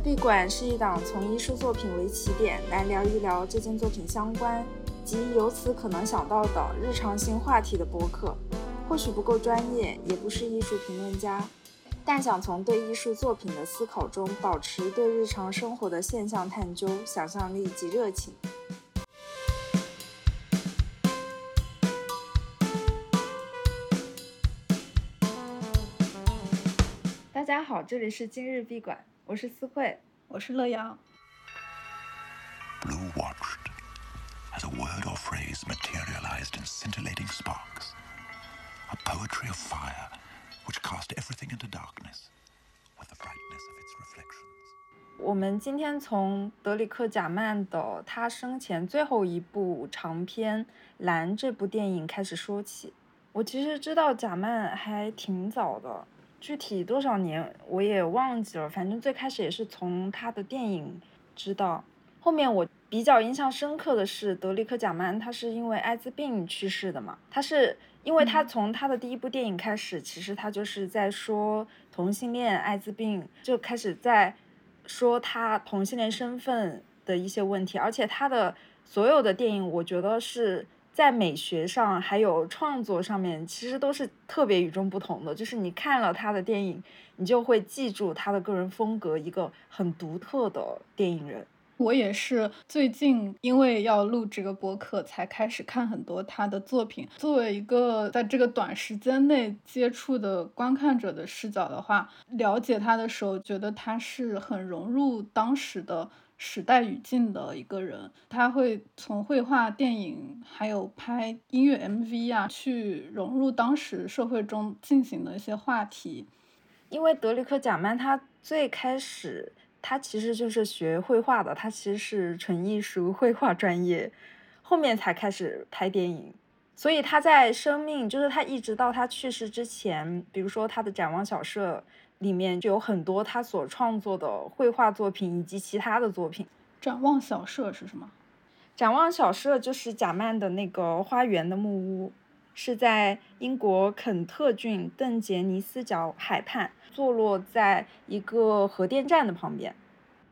闭馆是一档从艺术作品为起点来聊一聊这件作品相关及由此可能想到的日常性话题的播客。或许不够专业，也不是艺术评论家，但想从对艺术作品的思考中保持对日常生活的现象探究、想象力及热情。大家好，这里是今日闭馆，我是思慧，我是乐阳。Blue watched as a word or phrase materialized in scintillating sparks. A poetry of fire which cast everything into darkness with the brightness of its reflections. 我们今天从德里克·贾曼的他生前最后一部长篇《蓝》这部电影开始说起。我其实知道贾曼还挺早的，具体多少年我也忘记了，反正最开始也是从他的电影知道。后面我比较印象深刻的是德里克·贾曼，他是因为艾滋病去世的嘛。他是因为他从他的第一部电影开始，其实他就是在说同性恋、艾滋病，就开始在说他同性恋身份的一些问题。而且他的所有的电影，我觉得是在美学上还有创作上面，其实都是特别与众不同的。就是你看了他的电影，你就会记住他的个人风格，一个很独特的电影人。我也是最近因为要录这个播客，才开始看很多他的作品。作为一个在这个短时间内接触的观看者的视角的话，了解他的时候，觉得他是很融入当时的时代语境的一个人。他会从绘画、电影，还有拍音乐 MV 啊，去融入当时社会中进行的一些话题。因为德里克·贾曼他最开始。他其实就是学绘画的，他其实是纯艺术绘画专业，后面才开始拍电影。所以他在生命，就是他一直到他去世之前，比如说他的展望小社里面就有很多他所创作的绘画作品以及其他的作品。展望小社是什么？展望小社就是贾曼的那个花园的木屋，是在英国肯特郡邓杰尼斯角海畔。坐落在一个核电站的旁边。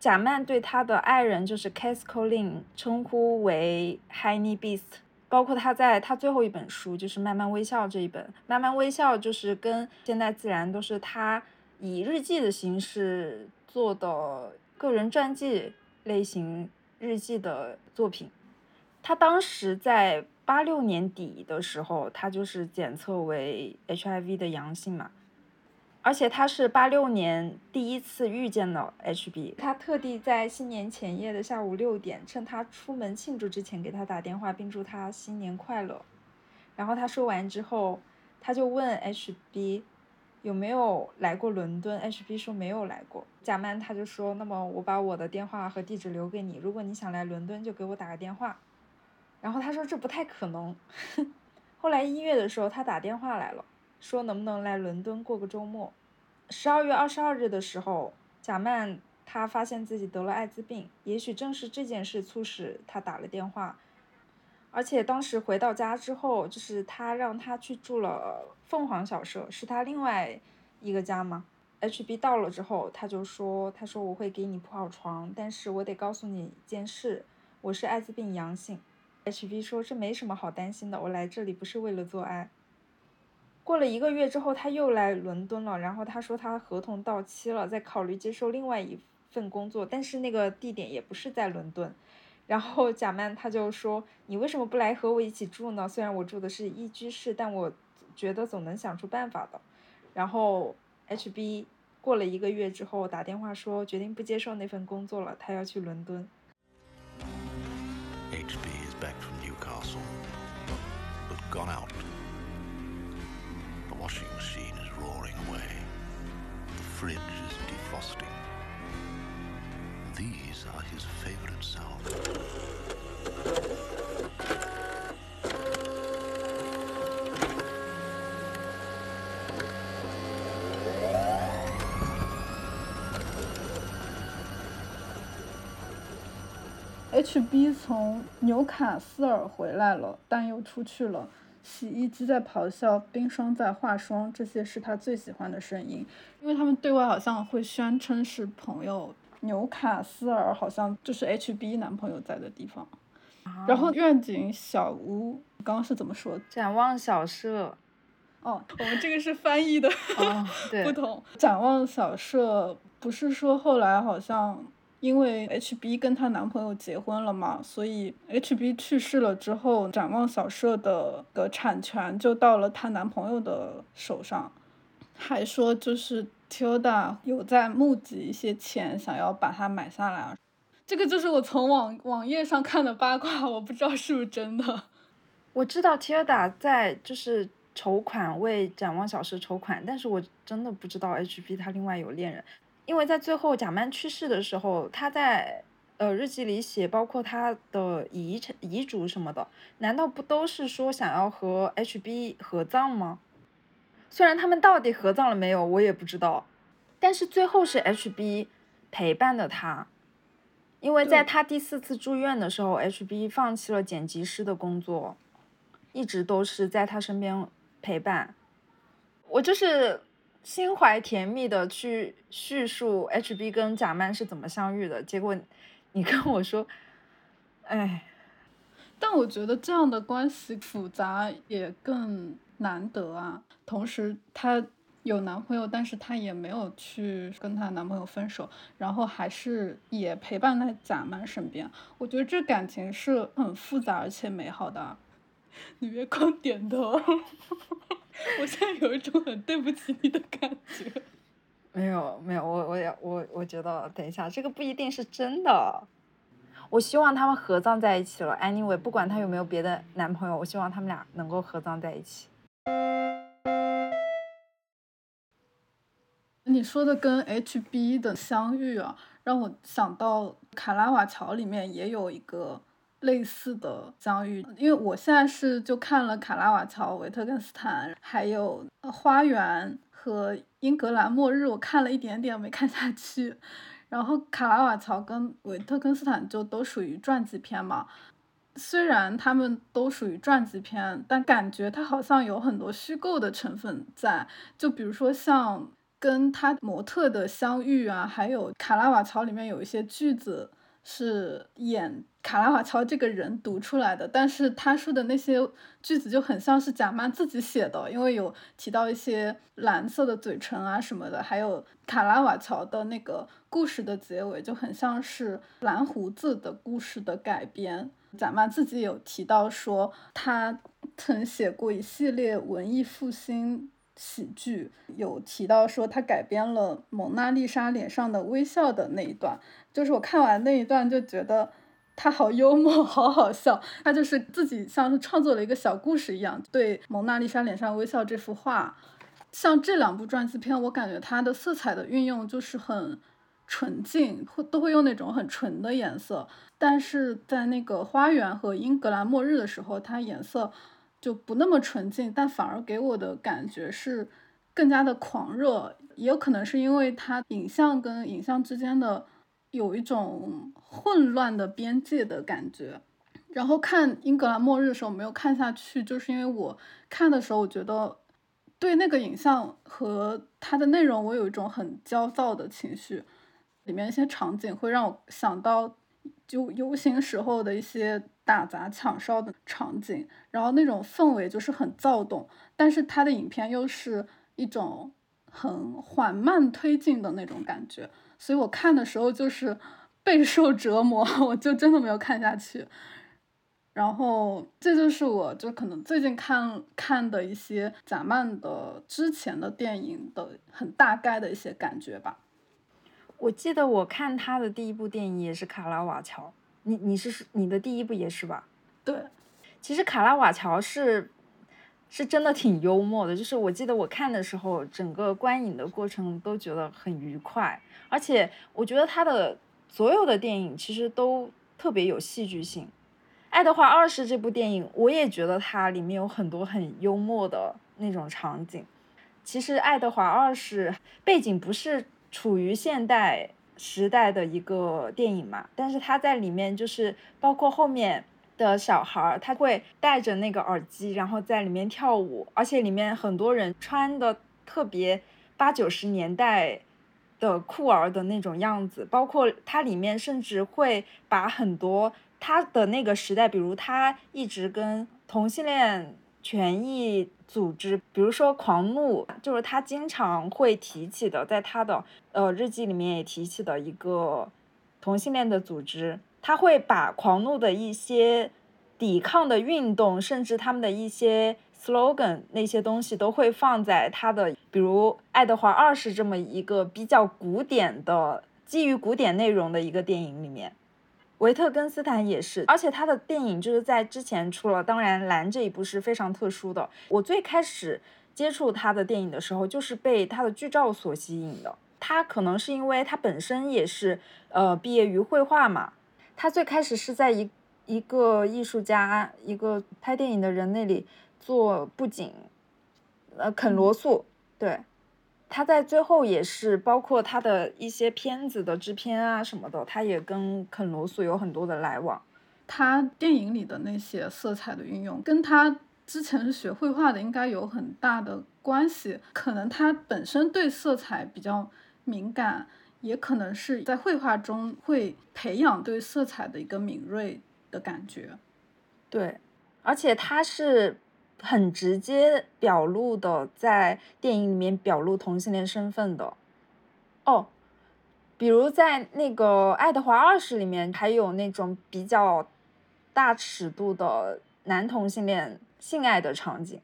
贾曼对他的爱人就是 Cass Colin 称呼为 Honey Beast，包括他在他最后一本书就是《慢慢微笑》这一本，《慢慢微笑》就是跟《现代自然》都是他以日记的形式做的个人传记类型日记的作品。他当时在八六年底的时候，他就是检测为 HIV 的阳性嘛。而且他是八六年第一次遇见了 HB，他特地在新年前夜的下午六点，趁他出门庆祝之前给他打电话，并祝他新年快乐。然后他说完之后，他就问 HB 有没有来过伦敦，HB 说没有来过。贾曼他就说，那么我把我的电话和地址留给你，如果你想来伦敦就给我打个电话。然后他说这不太可能。后来一月的时候他打电话来了。说能不能来伦敦过个周末？十二月二十二日的时候，贾曼他发现自己得了艾滋病，也许正是这件事促使他打了电话。而且当时回到家之后，就是他让他去住了凤凰小舍，是他另外一个家嘛。HB 到了之后，他就说：“他说我会给你铺好床，但是我得告诉你一件事，我是艾滋病阳性。”HB 说：“这没什么好担心的，我来这里不是为了做爱。”过了一个月之后，他又来伦敦了。然后他说他合同到期了，在考虑接受另外一份工作，但是那个地点也不是在伦敦。然后贾曼他就说：“你为什么不来和我一起住呢？虽然我住的是一居室，但我觉得总能想出办法的。”然后 HB 过了一个月之后打电话说决定不接受那份工作了，他要去伦敦。HB is back from Newcastle, but gone out. The washing machine is roaring away. The fridge is defrosting. These are his favorite sounds.，HB 从纽卡斯尔回来了，但又出去了。洗衣机在咆哮，冰霜在化霜，这些是他最喜欢的声音，因为他们对外好像会宣称是朋友。纽卡斯尔好像就是 HB 男朋友在的地方。然后愿景小屋刚刚是怎么说？展望小舍。哦，我们这个是翻译的 不同。展望小舍不是说后来好像因为 HB 跟她男朋友结婚了嘛，所以 HB 去世了之后，展望小舍的个产权就到了她男朋友的手上。还说就是 Tilda 有在募集一些钱，想要把它买下来。这个就是我从网网页上看的八卦，我不知道是不是真的。我知道 Tilda 在就是筹款为展望小时筹款，但是我真的不知道 HB 他另外有恋人，因为在最后贾曼去世的时候，他在呃日记里写，包括他的遗产遗嘱什么的，难道不都是说想要和 HB 合葬吗？虽然他们到底合葬了没有，我也不知道，但是最后是 HB 陪伴的他。因为在他第四次住院的时候，HB 放弃了剪辑师的工作，一直都是在他身边陪伴。我就是心怀甜蜜的去叙述 HB 跟贾曼是怎么相遇的，结果你跟我说，哎，但我觉得这样的关系复杂也更难得啊。同时，她。有男朋友，但是她也没有去跟她男朋友分手，然后还是也陪伴在贾曼身边。我觉得这感情是很复杂而且美好的。你别光点头，我现在有一种很对不起你的感觉。没有没有，我我也我我觉得，等一下，这个不一定是真的。我希望他们合葬在一起了。Anyway，不管他有没有别的男朋友，我希望他们俩能够合葬在一起。你说的跟 HB 的相遇啊，让我想到卡拉瓦乔里面也有一个类似的相遇。因为我现在是就看了卡拉瓦乔、维特根斯坦，还有花园和英格兰末日，我看了一点点没看下去。然后卡拉瓦乔跟维特根斯坦就都属于传记片嘛，虽然他们都属于传记片，但感觉它好像有很多虚构的成分在，就比如说像。跟他模特的相遇啊，还有卡拉瓦乔里面有一些句子是演卡拉瓦乔这个人读出来的，但是他说的那些句子就很像是贾曼自己写的，因为有提到一些蓝色的嘴唇啊什么的，还有卡拉瓦乔的那个故事的结尾就很像是蓝胡子的故事的改编。贾曼自己有提到说，他曾写过一系列文艺复兴。喜剧有提到说他改编了《蒙娜丽莎脸上的微笑》的那一段，就是我看完那一段就觉得他好幽默，好好笑。他就是自己像是创作了一个小故事一样，对《蒙娜丽莎脸上微笑》这幅画，像这两部传记片，我感觉它的色彩的运用就是很纯净，会都会用那种很纯的颜色。但是在那个花园和英格兰末日的时候，它颜色。就不那么纯净，但反而给我的感觉是更加的狂热，也有可能是因为它影像跟影像之间的有一种混乱的边界的感觉。然后看《英格兰末日》的时候没有看下去，就是因为我看的时候，我觉得对那个影像和它的内容，我有一种很焦躁的情绪。里面一些场景会让我想到就游行时候的一些。打砸抢烧的场景，然后那种氛围就是很躁动，但是他的影片又是一种很缓慢推进的那种感觉，所以我看的时候就是备受折磨，我就真的没有看下去。然后这就是我就可能最近看看的一些贾曼的之前的电影的很大概的一些感觉吧。我记得我看他的第一部电影也是《卡拉瓦乔》。你你是你的第一部也是吧？对，其实卡拉瓦乔是是真的挺幽默的，就是我记得我看的时候，整个观影的过程都觉得很愉快，而且我觉得他的所有的电影其实都特别有戏剧性。爱德华二世这部电影，我也觉得它里面有很多很幽默的那种场景。其实爱德华二世背景不是处于现代。时代的一个电影嘛，但是他在里面就是包括后面的小孩儿，他会戴着那个耳机，然后在里面跳舞，而且里面很多人穿的特别八九十年代的酷儿的那种样子，包括它里面甚至会把很多他的那个时代，比如他一直跟同性恋权益组织，比如说狂怒，就是他经常会提起的，在他的呃日记里面也提起的一个同性恋的组织，他会把狂怒的一些抵抗的运动，甚至他们的一些。slogan 那些东西都会放在他的，比如《爱德华二世》这么一个比较古典的、基于古典内容的一个电影里面，维特根斯坦也是，而且他的电影就是在之前出了，当然《蓝》这一部是非常特殊的。我最开始接触他的电影的时候，就是被他的剧照所吸引的。他可能是因为他本身也是呃毕业于绘画嘛，他最开始是在一一个艺术家、一个拍电影的人那里。做布景，呃，肯罗素，对，他在最后也是包括他的一些片子的制片啊什么的，他也跟肯罗素有很多的来往。他电影里的那些色彩的运用，跟他之前是学绘画的应该有很大的关系。可能他本身对色彩比较敏感，也可能是在绘画中会培养对色彩的一个敏锐的感觉。对，而且他是。很直接表露的，在电影里面表露同性恋身份的，哦，比如在那个《爱德华二世》里面，还有那种比较大尺度的男同性恋性爱的场景。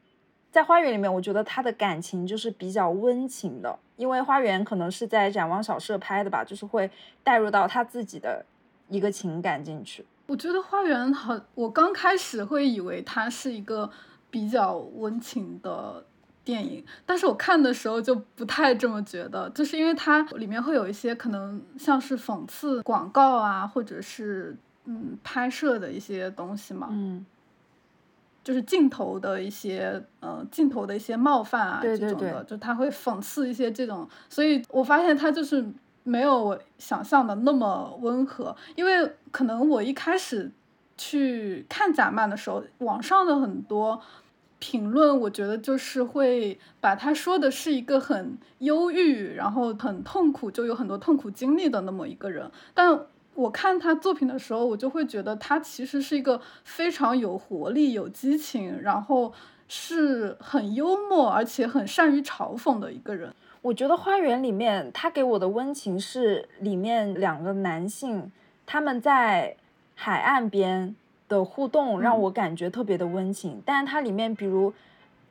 在《花园》里面，我觉得他的感情就是比较温情的，因为《花园》可能是在展望小社拍的吧，就是会带入到他自己的一个情感进去。我觉得《花园》好，我刚开始会以为他是一个。比较温情的电影，但是我看的时候就不太这么觉得，就是因为它里面会有一些可能像是讽刺广告啊，或者是嗯拍摄的一些东西嘛，嗯，就是镜头的一些呃镜头的一些冒犯啊这种的，就他会讽刺一些这种，所以我发现他就是没有我想象的那么温和，因为可能我一开始去看贾曼的时候，网上的很多。评论我觉得就是会把他说的是一个很忧郁，然后很痛苦，就有很多痛苦经历的那么一个人。但我看他作品的时候，我就会觉得他其实是一个非常有活力、有激情，然后是很幽默，而且很善于嘲讽的一个人。我觉得《花园》里面他给我的温情是里面两个男性他们在海岸边。的互动让我感觉特别的温情，但是它里面比如，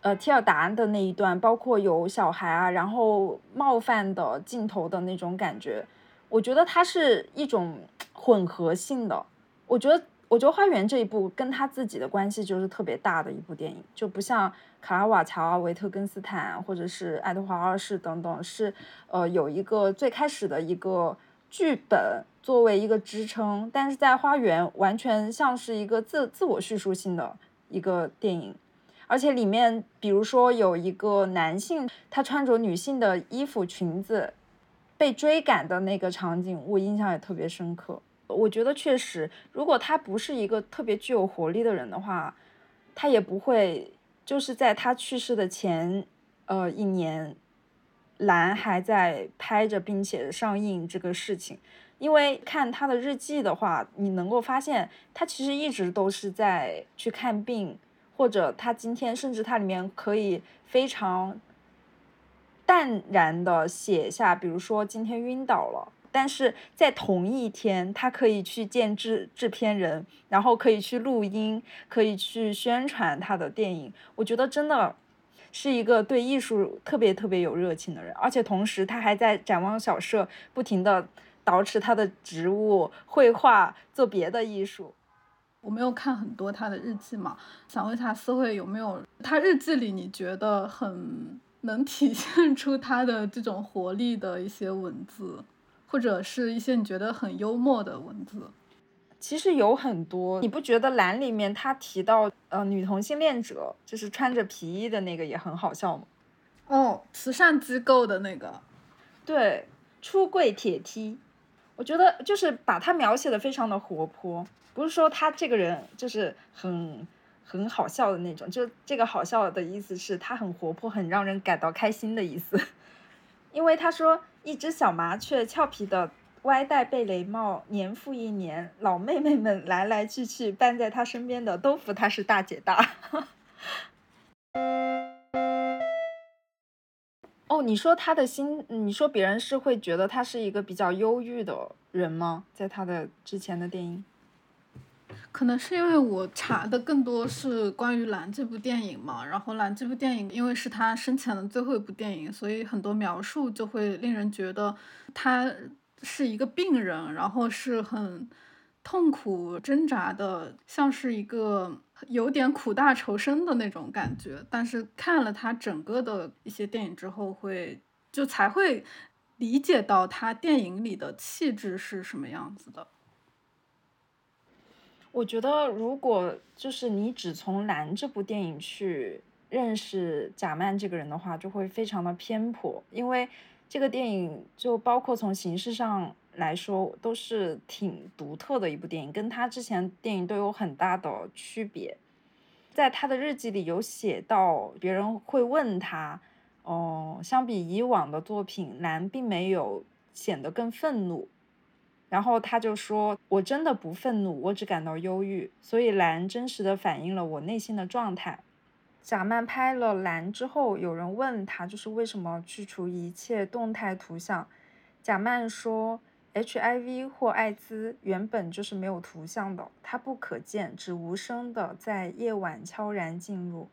呃，提尔达的那一段，包括有小孩啊，然后冒犯的镜头的那种感觉，我觉得它是一种混合性的。我觉得，我觉得《花园》这一部跟他自己的关系就是特别大的一部电影，就不像卡拉瓦乔啊、维特根斯坦或者是爱德华二世等等，是呃有一个最开始的一个剧本。作为一个支撑，但是在花园完全像是一个自自我叙述性的一个电影，而且里面比如说有一个男性，他穿着女性的衣服裙子被追赶的那个场景，我印象也特别深刻。我觉得确实，如果他不是一个特别具有活力的人的话，他也不会就是在他去世的前呃一年，蓝还在拍着并且上映这个事情。因为看他的日记的话，你能够发现他其实一直都是在去看病，或者他今天甚至他里面可以非常淡然的写下，比如说今天晕倒了，但是在同一天他可以去见制制片人，然后可以去录音，可以去宣传他的电影。我觉得真的是一个对艺术特别特别有热情的人，而且同时他还在展望小社不停的。捯饬他的植物、绘画，做别的艺术。我没有看很多他的日记嘛，想问一下思慧有没有他日记里你觉得很能体现出他的这种活力的一些文字，或者是一些你觉得很幽默的文字？其实有很多，你不觉得蓝里面他提到呃女同性恋者就是穿着皮衣的那个也很好笑吗？哦，慈善机构的那个，对，出柜铁梯。我觉得就是把他描写的非常的活泼，不是说他这个人就是很很好笑的那种，就这个好笑的意思是他很活泼，很让人感到开心的意思。因为他说一只小麻雀俏皮的歪戴贝雷帽，年复一年，老妹妹们来来去去，伴在她身边的都服她是大姐大。哦，你说他的心，你说别人是会觉得他是一个比较忧郁的人吗？在他的之前的电影？可能是因为我查的更多是关于《蓝》这部电影嘛，然后《蓝》这部电影因为是他生前的最后一部电影，所以很多描述就会令人觉得他是一个病人，然后是很痛苦挣扎的，像是一个有点苦大仇深的那种感觉。但是看了他整个的一些电影之后，会就才会理解到他电影里的气质是什么样子的。我觉得，如果就是你只从《蓝》这部电影去认识贾曼这个人的话，就会非常的偏颇，因为这个电影就包括从形式上来说，都是挺独特的一部电影，跟他之前电影都有很大的区别。在他的日记里有写到，别人会问他，哦，相比以往的作品，《蓝》并没有显得更愤怒。然后他就说：“我真的不愤怒，我只感到忧郁。所以蓝真实的反映了我内心的状态。”贾曼拍了蓝之后，有人问他，就是为什么去除一切动态图像？贾曼说：“HIV 或艾滋原本就是没有图像的，它不可见，只无声的在夜晚悄然进入。”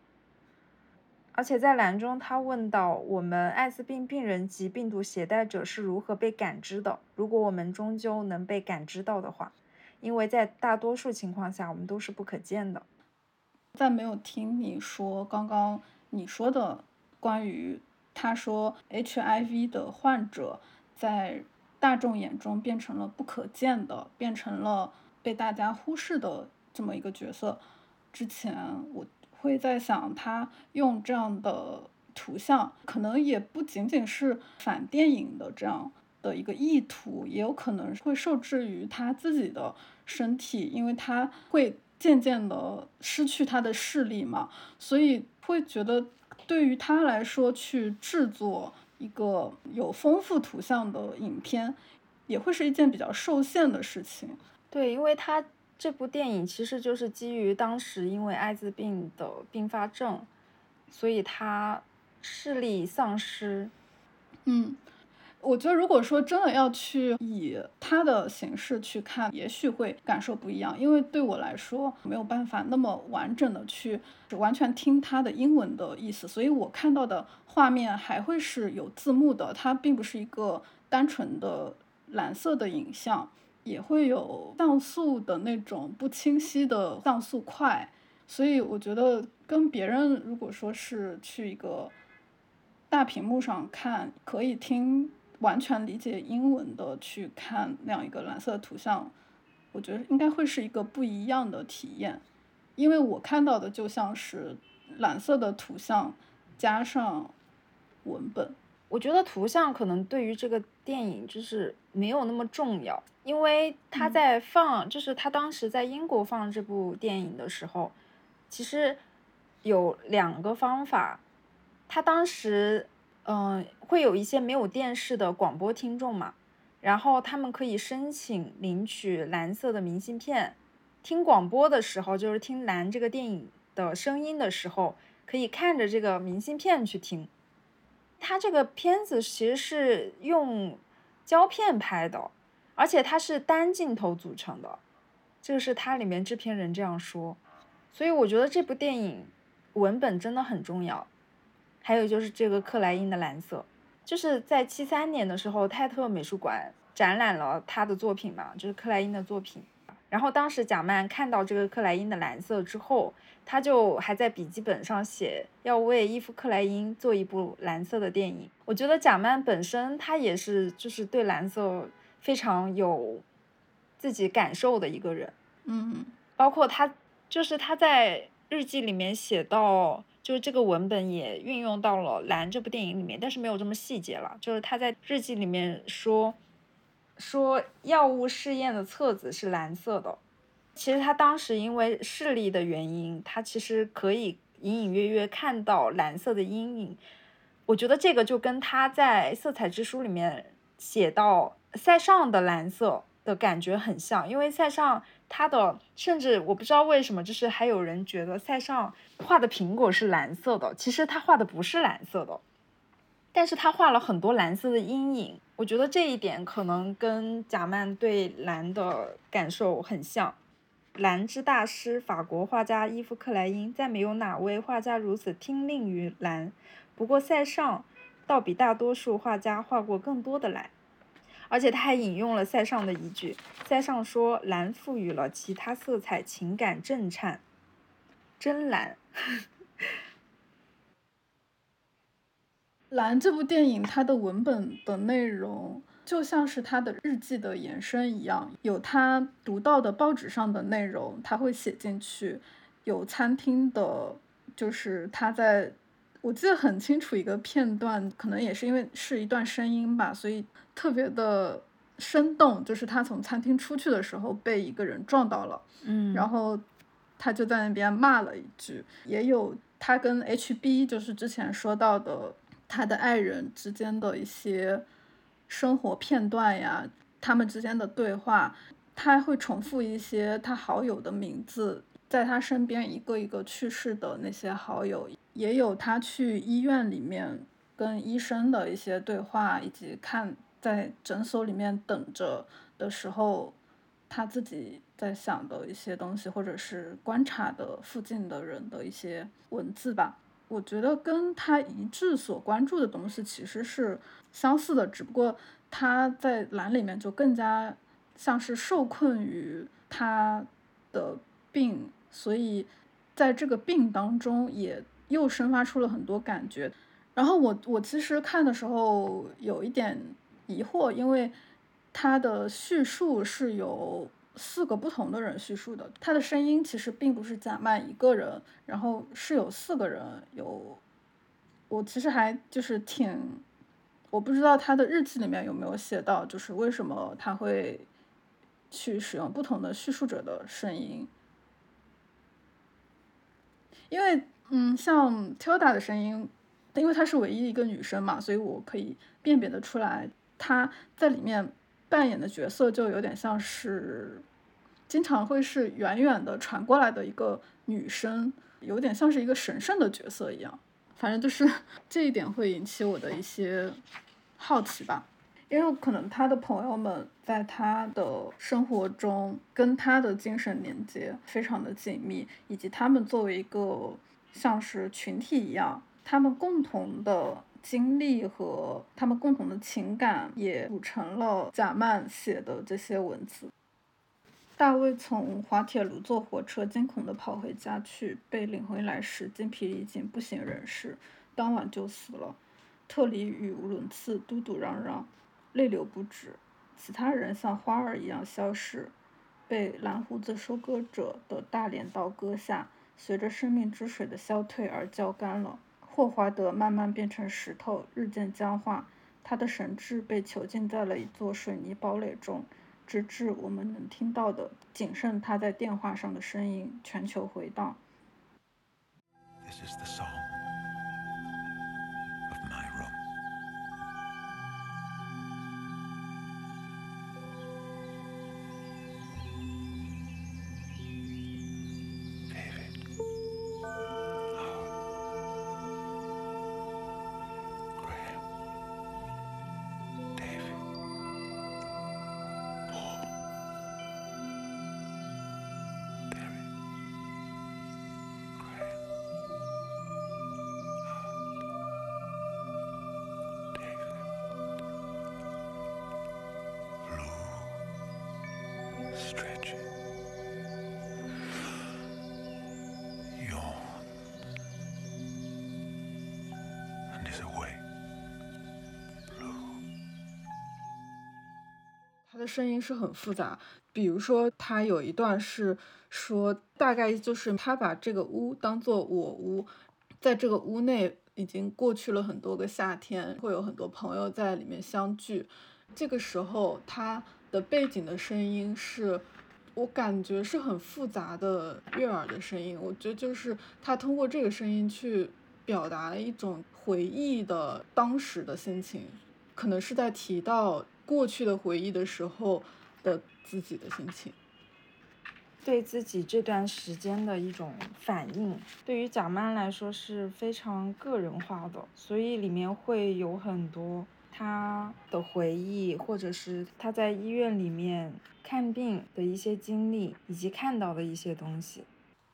而且在栏中，他问到我们艾滋病病人及病毒携带者是如何被感知的？如果我们终究能被感知到的话，因为在大多数情况下，我们都是不可见的。在没有听你说刚刚你说的关于他说 HIV 的患者在大众眼中变成了不可见的，变成了被大家忽视的这么一个角色之前，我。会在想，他用这样的图像，可能也不仅仅是反电影的这样的一个意图，也有可能会受制于他自己的身体，因为他会渐渐的失去他的视力嘛，所以会觉得对于他来说，去制作一个有丰富图像的影片，也会是一件比较受限的事情。对，因为他。这部电影其实就是基于当时因为艾滋病的并发症，所以他视力丧失。嗯，我觉得如果说真的要去以他的形式去看，也许会感受不一样。因为对我来说没有办法那么完整的去完全听他的英文的意思，所以我看到的画面还会是有字幕的，它并不是一个单纯的蓝色的影像。也会有像素的那种不清晰的像素块，所以我觉得跟别人如果说是去一个大屏幕上看，可以听完全理解英文的去看那样一个蓝色的图像，我觉得应该会是一个不一样的体验，因为我看到的就像是蓝色的图像加上文本。我觉得图像可能对于这个电影就是没有那么重要，因为他在放，就是他当时在英国放这部电影的时候，其实有两个方法。他当时，嗯，会有一些没有电视的广播听众嘛，然后他们可以申请领取蓝色的明信片，听广播的时候，就是听蓝这个电影的声音的时候，可以看着这个明信片去听。它这个片子其实是用胶片拍的，而且它是单镜头组成的，这个是它里面制片人这样说。所以我觉得这部电影文本真的很重要。还有就是这个克莱因的蓝色，就是在七三年的时候，泰特美术馆展览了他的作品嘛，就是克莱因的作品。然后当时贾曼看到这个克莱因的蓝色之后，他就还在笔记本上写要为伊夫克莱因做一部蓝色的电影。我觉得贾曼本身他也是就是对蓝色非常有自己感受的一个人，嗯，包括他就是他在日记里面写到，就是这个文本也运用到了蓝这部电影里面，但是没有这么细节了。就是他在日记里面说。说药物试验的册子是蓝色的，其实他当时因为视力的原因，他其实可以隐隐约约看到蓝色的阴影。我觉得这个就跟他在《色彩之书》里面写到塞尚的蓝色的感觉很像，因为塞尚他的甚至我不知道为什么，就是还有人觉得塞尚画的苹果是蓝色的，其实他画的不是蓝色的，但是他画了很多蓝色的阴影，我觉得这一点可能跟贾曼对蓝的感受很像。蓝之大师，法国画家伊夫克莱因，再没有哪位画家如此听令于蓝。不过塞尚倒比大多数画家画过更多的蓝，而且他还引用了塞尚的一句：塞尚说，蓝赋予了其他色彩情感震颤。真蓝。蓝这部电影，它的文本的内容。就像是他的日记的延伸一样，有他读到的报纸上的内容，他会写进去；有餐厅的，就是他在，我记得很清楚一个片段，可能也是因为是一段声音吧，所以特别的生动。就是他从餐厅出去的时候被一个人撞到了，嗯，然后他就在那边骂了一句。也有他跟 HB，就是之前说到的他的爱人之间的一些。生活片段呀，他们之间的对话，他会重复一些他好友的名字，在他身边一个一个去世的那些好友，也有他去医院里面跟医生的一些对话，以及看在诊所里面等着的时候，他自己在想的一些东西，或者是观察的附近的人的一些文字吧。我觉得跟他一致所关注的东西其实是相似的，只不过他在蓝里面就更加像是受困于他的病，所以在这个病当中也又生发出了很多感觉。然后我我其实看的时候有一点疑惑，因为他的叙述是由。四个不同的人叙述的，他的声音其实并不是贾曼一个人，然后是有四个人，有我其实还就是挺，我不知道他的日记里面有没有写到，就是为什么他会去使用不同的叙述者的声音，因为嗯，像 Tilda 的声音，因为她是唯一一个女生嘛，所以我可以辨别的出来，她在里面扮演的角色就有点像是。经常会是远远的传过来的一个女生，有点像是一个神圣的角色一样。反正就是 这一点会引起我的一些好奇吧，因为可能他的朋友们在他的生活中跟他的精神连接非常的紧密，以及他们作为一个像是群体一样，他们共同的经历和他们共同的情感也组成了贾曼写的这些文字。大卫从滑铁卢坐火车，惊恐地跑回家去，被领回来时精疲力尽，不省人事，当晚就死了。特里语无伦次，嘟嘟嚷嚷，泪流不止。其他人像花儿一样消失，被蓝胡子收割者的大镰刀割下，随着生命之水的消退而焦干了。霍华德慢慢变成石头，日渐僵化，他的神智被囚禁在了一座水泥堡垒中。直至我们能听到的仅剩他在电话上的声音，全球回荡。的声音是很复杂，比如说他有一段是说，大概就是他把这个屋当做我屋，在这个屋内已经过去了很多个夏天，会有很多朋友在里面相聚。这个时候，他的背景的声音是我感觉是很复杂的悦耳的声音。我觉得就是他通过这个声音去表达了一种回忆的当时的心情。可能是在提到过去的回忆的时候的自己的心情。对自己这段时间的一种反应，对于贾曼来说是非常个人化的，所以里面会有很多他的回忆，或者是他在医院里面看病的一些经历，以及看到的一些东西。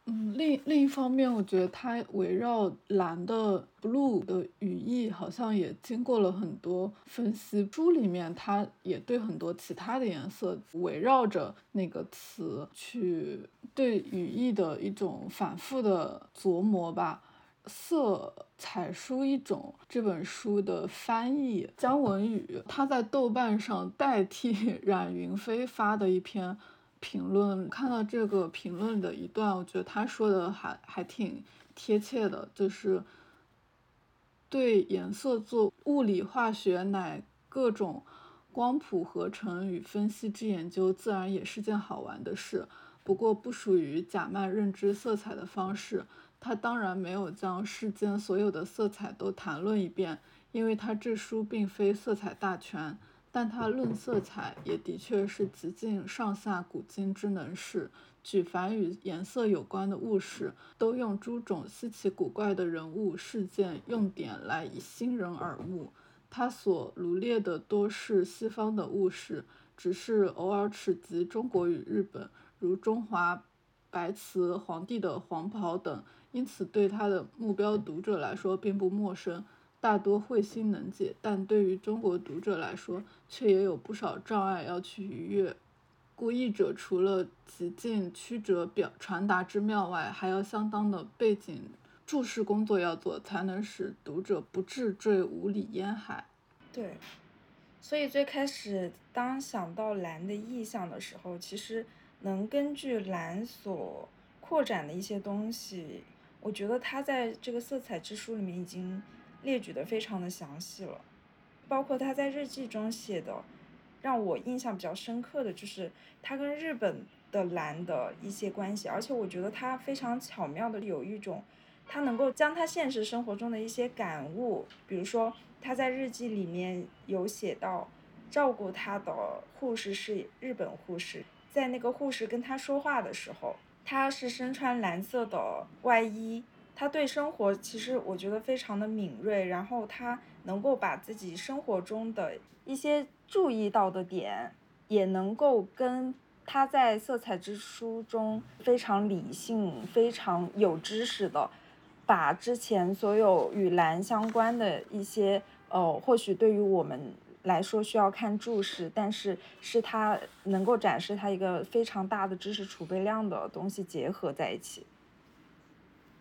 嗯，另另一方面，我觉得它围绕蓝的 blue 的语义，好像也经过了很多分析。书里面它也对很多其他的颜色围绕着那个词去对语义的一种反复的琢磨吧。色彩书一种这本书的翻译姜文宇，他在豆瓣上代替 冉云飞发的一篇。评论看到这个评论的一段，我觉得他说的还还挺贴切的，就是对颜色做物理化学乃各种光谱合成与分析之研究，自然也是件好玩的事。不过不属于贾曼认知色彩的方式，他当然没有将世间所有的色彩都谈论一遍，因为他这书并非色彩大全。但他论色彩也的确是极尽上下古今之能事，举凡与颜色有关的物事，都用诸种稀奇古怪的人物、事件、用典来以新人耳目。他所罗列的多是西方的物事，只是偶尔齿及中国与日本，如中华白瓷皇帝的黄袍等，因此对他的目标读者来说并不陌生。大多会心能解，但对于中国读者来说，却也有不少障碍要去逾越。故译者除了极尽曲折表传达之妙外，还要相当的背景注释工作要做，才能使读者不至坠无理烟海。对，所以最开始当想到蓝的意象的时候，其实能根据蓝所扩展的一些东西，我觉得他在这个色彩之书里面已经。列举的非常的详细了，包括他在日记中写的，让我印象比较深刻的就是他跟日本的蓝的一些关系，而且我觉得他非常巧妙的有一种，他能够将他现实生活中的一些感悟，比如说他在日记里面有写到，照顾他的护士是日本护士，在那个护士跟他说话的时候，他是身穿蓝色的外衣。他对生活其实我觉得非常的敏锐，然后他能够把自己生活中的一些注意到的点，也能够跟他在色彩之书中非常理性、非常有知识的，把之前所有与蓝相关的一些，呃，或许对于我们来说需要看注释，但是是他能够展示他一个非常大的知识储备量的东西结合在一起。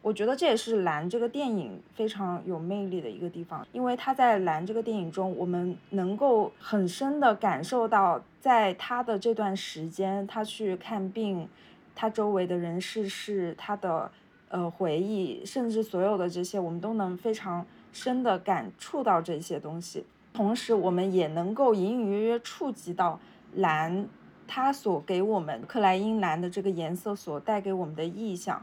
我觉得这也是《蓝》这个电影非常有魅力的一个地方，因为他在《蓝》这个电影中，我们能够很深的感受到，在他的这段时间，他去看病，他周围的人事事，他的呃回忆，甚至所有的这些，我们都能非常深的感触到这些东西。同时，我们也能够隐隐约约触及到蓝，它所给我们克莱因蓝的这个颜色所带给我们的意象。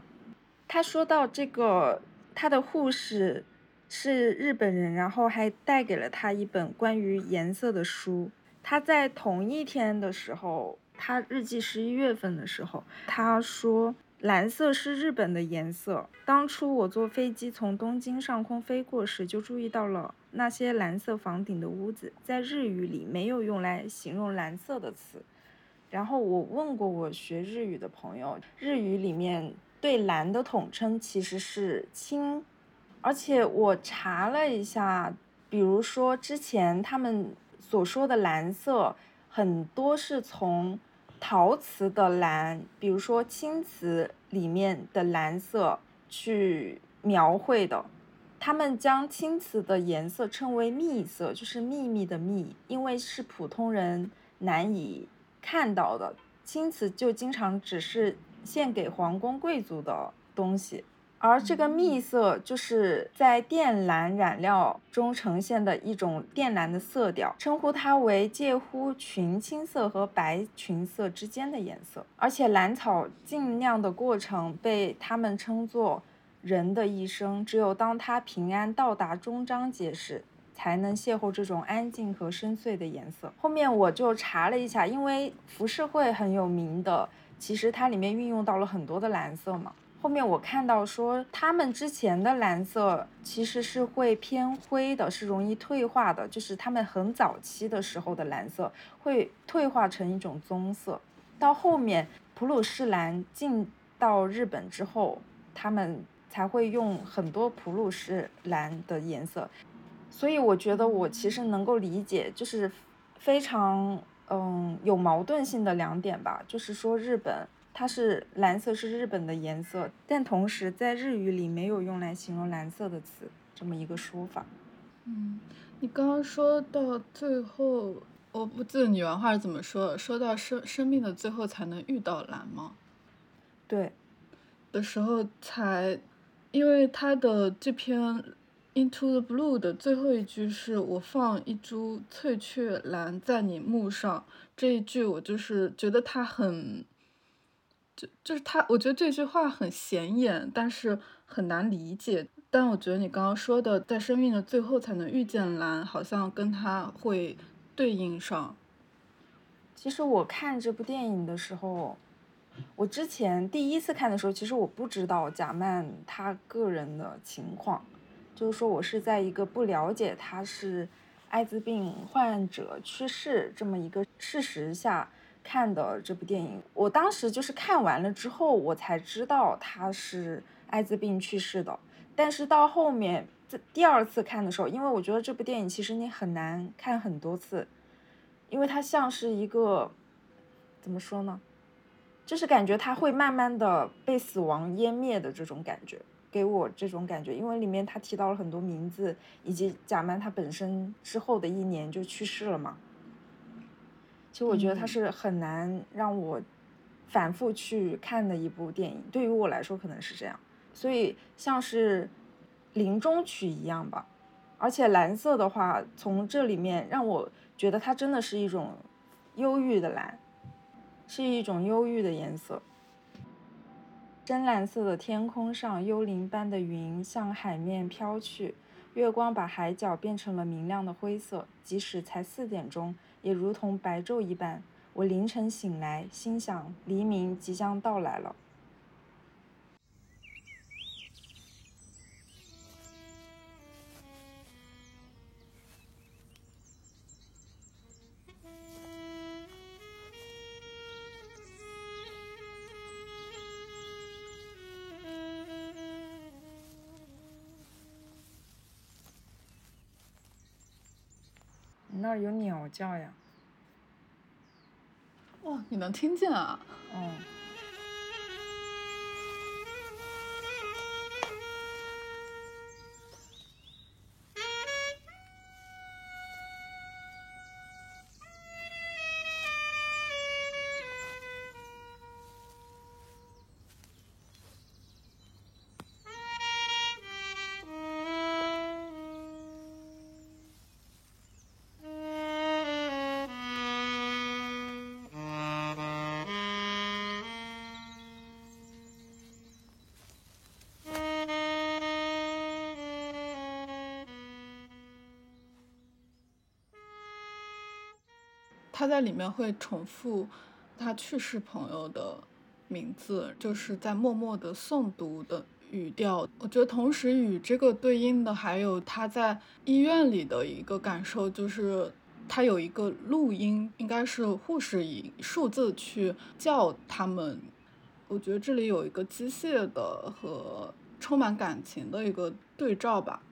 他说到这个，他的护士是日本人，然后还带给了他一本关于颜色的书。他在同一天的时候，他日记十一月份的时候，他说蓝色是日本的颜色。当初我坐飞机从东京上空飞过时，就注意到了那些蓝色房顶的屋子，在日语里没有用来形容蓝色的词。然后我问过我学日语的朋友，日语里面。对蓝的统称其实是青，而且我查了一下，比如说之前他们所说的蓝色，很多是从陶瓷的蓝，比如说青瓷里面的蓝色去描绘的。他们将青瓷的颜色称为秘色，就是秘密的秘，因为是普通人难以看到的。青瓷就经常只是。献给皇宫贵族的东西，而这个蜜色就是在靛蓝染料中呈现的一种靛蓝的色调，称呼它为介乎群青色和白群色之间的颜色。而且蓝草尽酿的过程被他们称作人的一生，只有当他平安到达终章节时，才能邂逅这种安静和深邃的颜色。后面我就查了一下，因为浮世绘很有名的，其实它里面运用到了很多的蓝色嘛。后面我看到说，他们之前的蓝色其实是会偏灰的，是容易退化的，就是他们很早期的时候的蓝色会退化成一种棕色。到后面普鲁士蓝进到日本之后，他们才会用很多普鲁士蓝的颜色。所以我觉得我其实能够理解，就是非常嗯有矛盾性的两点吧，就是说日本。它是蓝色，是日本的颜色，但同时在日语里没有用来形容蓝色的词这么一个说法。嗯，你刚刚说到最后，我不记得你原话是怎么说，说到生生命的最后才能遇到蓝吗？对，的时候才，因为他的这篇《Into the Blue》的最后一句是我放一株翠雀兰在你墓上，这一句我就是觉得它很。就就是他，我觉得这句话很显眼，但是很难理解。但我觉得你刚刚说的，在生命的最后才能遇见蓝，好像跟他会对应上。其实我看这部电影的时候，我之前第一次看的时候，其实我不知道贾曼他个人的情况，就是说我是在一个不了解他是艾滋病患者去世这么一个事实下。看的这部电影，我当时就是看完了之后，我才知道他是艾滋病去世的。但是到后面这第二次看的时候，因为我觉得这部电影其实你很难看很多次，因为它像是一个怎么说呢，就是感觉它会慢慢的被死亡湮灭的这种感觉，给我这种感觉。因为里面他提到了很多名字，以及贾曼他本身之后的一年就去世了嘛。其实我觉得他是很难让我反复去看的一部电影，对于我来说可能是这样，所以像是临终曲一样吧。而且蓝色的话，从这里面让我觉得它真的是一种忧郁的蓝，是一种忧郁的颜色。深蓝色的天空上，幽灵般的云向海面飘去，月光把海角变成了明亮的灰色，即使才四点钟。也如同白昼一般，我凌晨醒来，心想黎明即将到来了。儿有鸟叫呀！哇，你能听见啊？嗯。他在里面会重复他去世朋友的名字，就是在默默的诵读的语调。我觉得同时与这个对应的还有他在医院里的一个感受，就是他有一个录音，应该是护士以数字去叫他们。我觉得这里有一个机械的和充满感情的一个对照吧。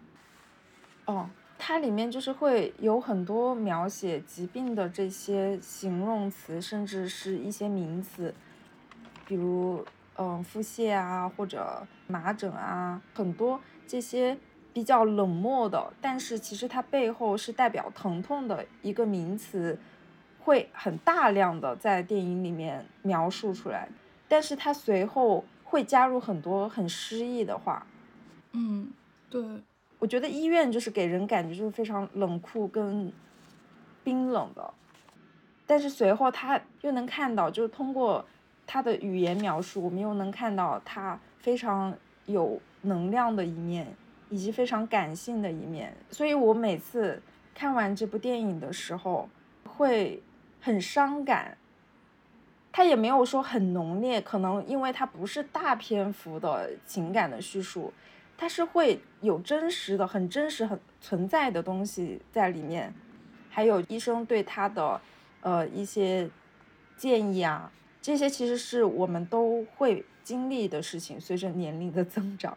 哦。它里面就是会有很多描写疾病的这些形容词，甚至是一些名词，比如嗯腹泻啊，或者麻疹啊，很多这些比较冷漠的，但是其实它背后是代表疼痛的一个名词，会很大量的在电影里面描述出来，但是它随后会加入很多很诗意的话，嗯，对。我觉得医院就是给人感觉就是非常冷酷跟冰冷的，但是随后他又能看到，就是通过他的语言描述，我们又能看到他非常有能量的一面，以及非常感性的一面。所以我每次看完这部电影的时候会很伤感。他也没有说很浓烈，可能因为它不是大篇幅的情感的叙述，它是会有真实的、很真实、很存在的东西在里面，还有医生对他的呃一些建议啊，这些其实是我们都会经历的事情，随着年龄的增长，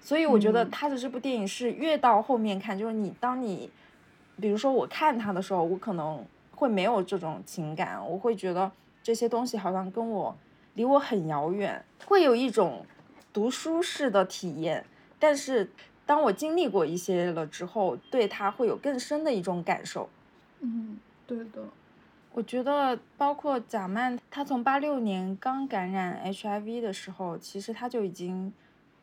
所以我觉得他的这部电影是越到后面看，就是你当你比如说我看他的时候，我可能会没有这种情感，我会觉得。这些东西好像跟我离我很遥远，会有一种读书式的体验。但是当我经历过一些了之后，对它会有更深的一种感受。嗯，对的。我觉得包括贾曼，他从八六年刚感染 HIV 的时候，其实他就已经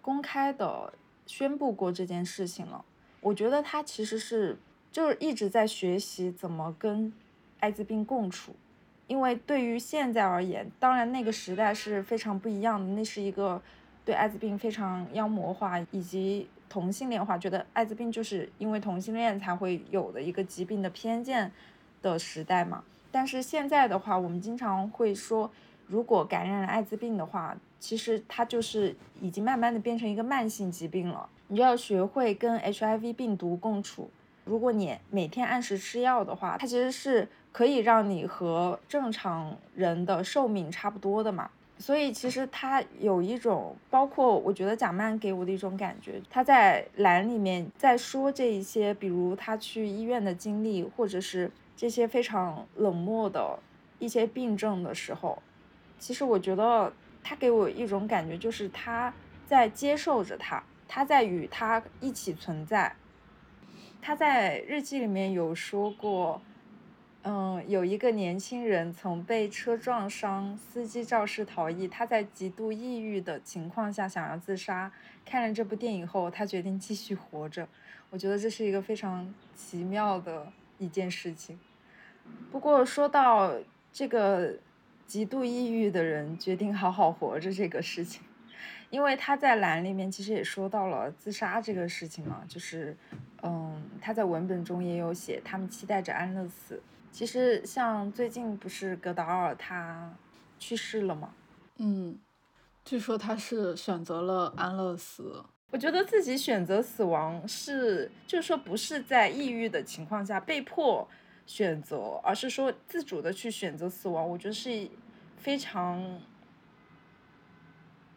公开的宣布过这件事情了。我觉得他其实是就是一直在学习怎么跟艾滋病共处。因为对于现在而言，当然那个时代是非常不一样的。那是一个对艾滋病非常妖魔化以及同性恋化，觉得艾滋病就是因为同性恋才会有的一个疾病的偏见的时代嘛。但是现在的话，我们经常会说，如果感染了艾滋病的话，其实它就是已经慢慢的变成一个慢性疾病了。你就要学会跟 HIV 病毒共处。如果你每天按时吃药的话，它其实是。可以让你和正常人的寿命差不多的嘛，所以其实他有一种，包括我觉得贾曼给我的一种感觉，他在栏里面在说这一些，比如他去医院的经历，或者是这些非常冷漠的一些病症的时候，其实我觉得他给我一种感觉，就是他在接受着他，他在与他一起存在。他在日记里面有说过。嗯，有一个年轻人曾被车撞伤，司机肇事逃逸。他在极度抑郁的情况下想要自杀。看了这部电影后，他决定继续活着。我觉得这是一个非常奇妙的一件事情。不过说到这个极度抑郁的人决定好好活着这个事情，因为他在栏里面其实也说到了自杀这个事情嘛，就是嗯，他在文本中也有写，他们期待着安乐死。其实像最近不是戈达尔他去世了吗？嗯，据说他是选择了安乐死。我觉得自己选择死亡是，就是说不是在抑郁的情况下被迫选择，而是说自主的去选择死亡。我觉得是非常，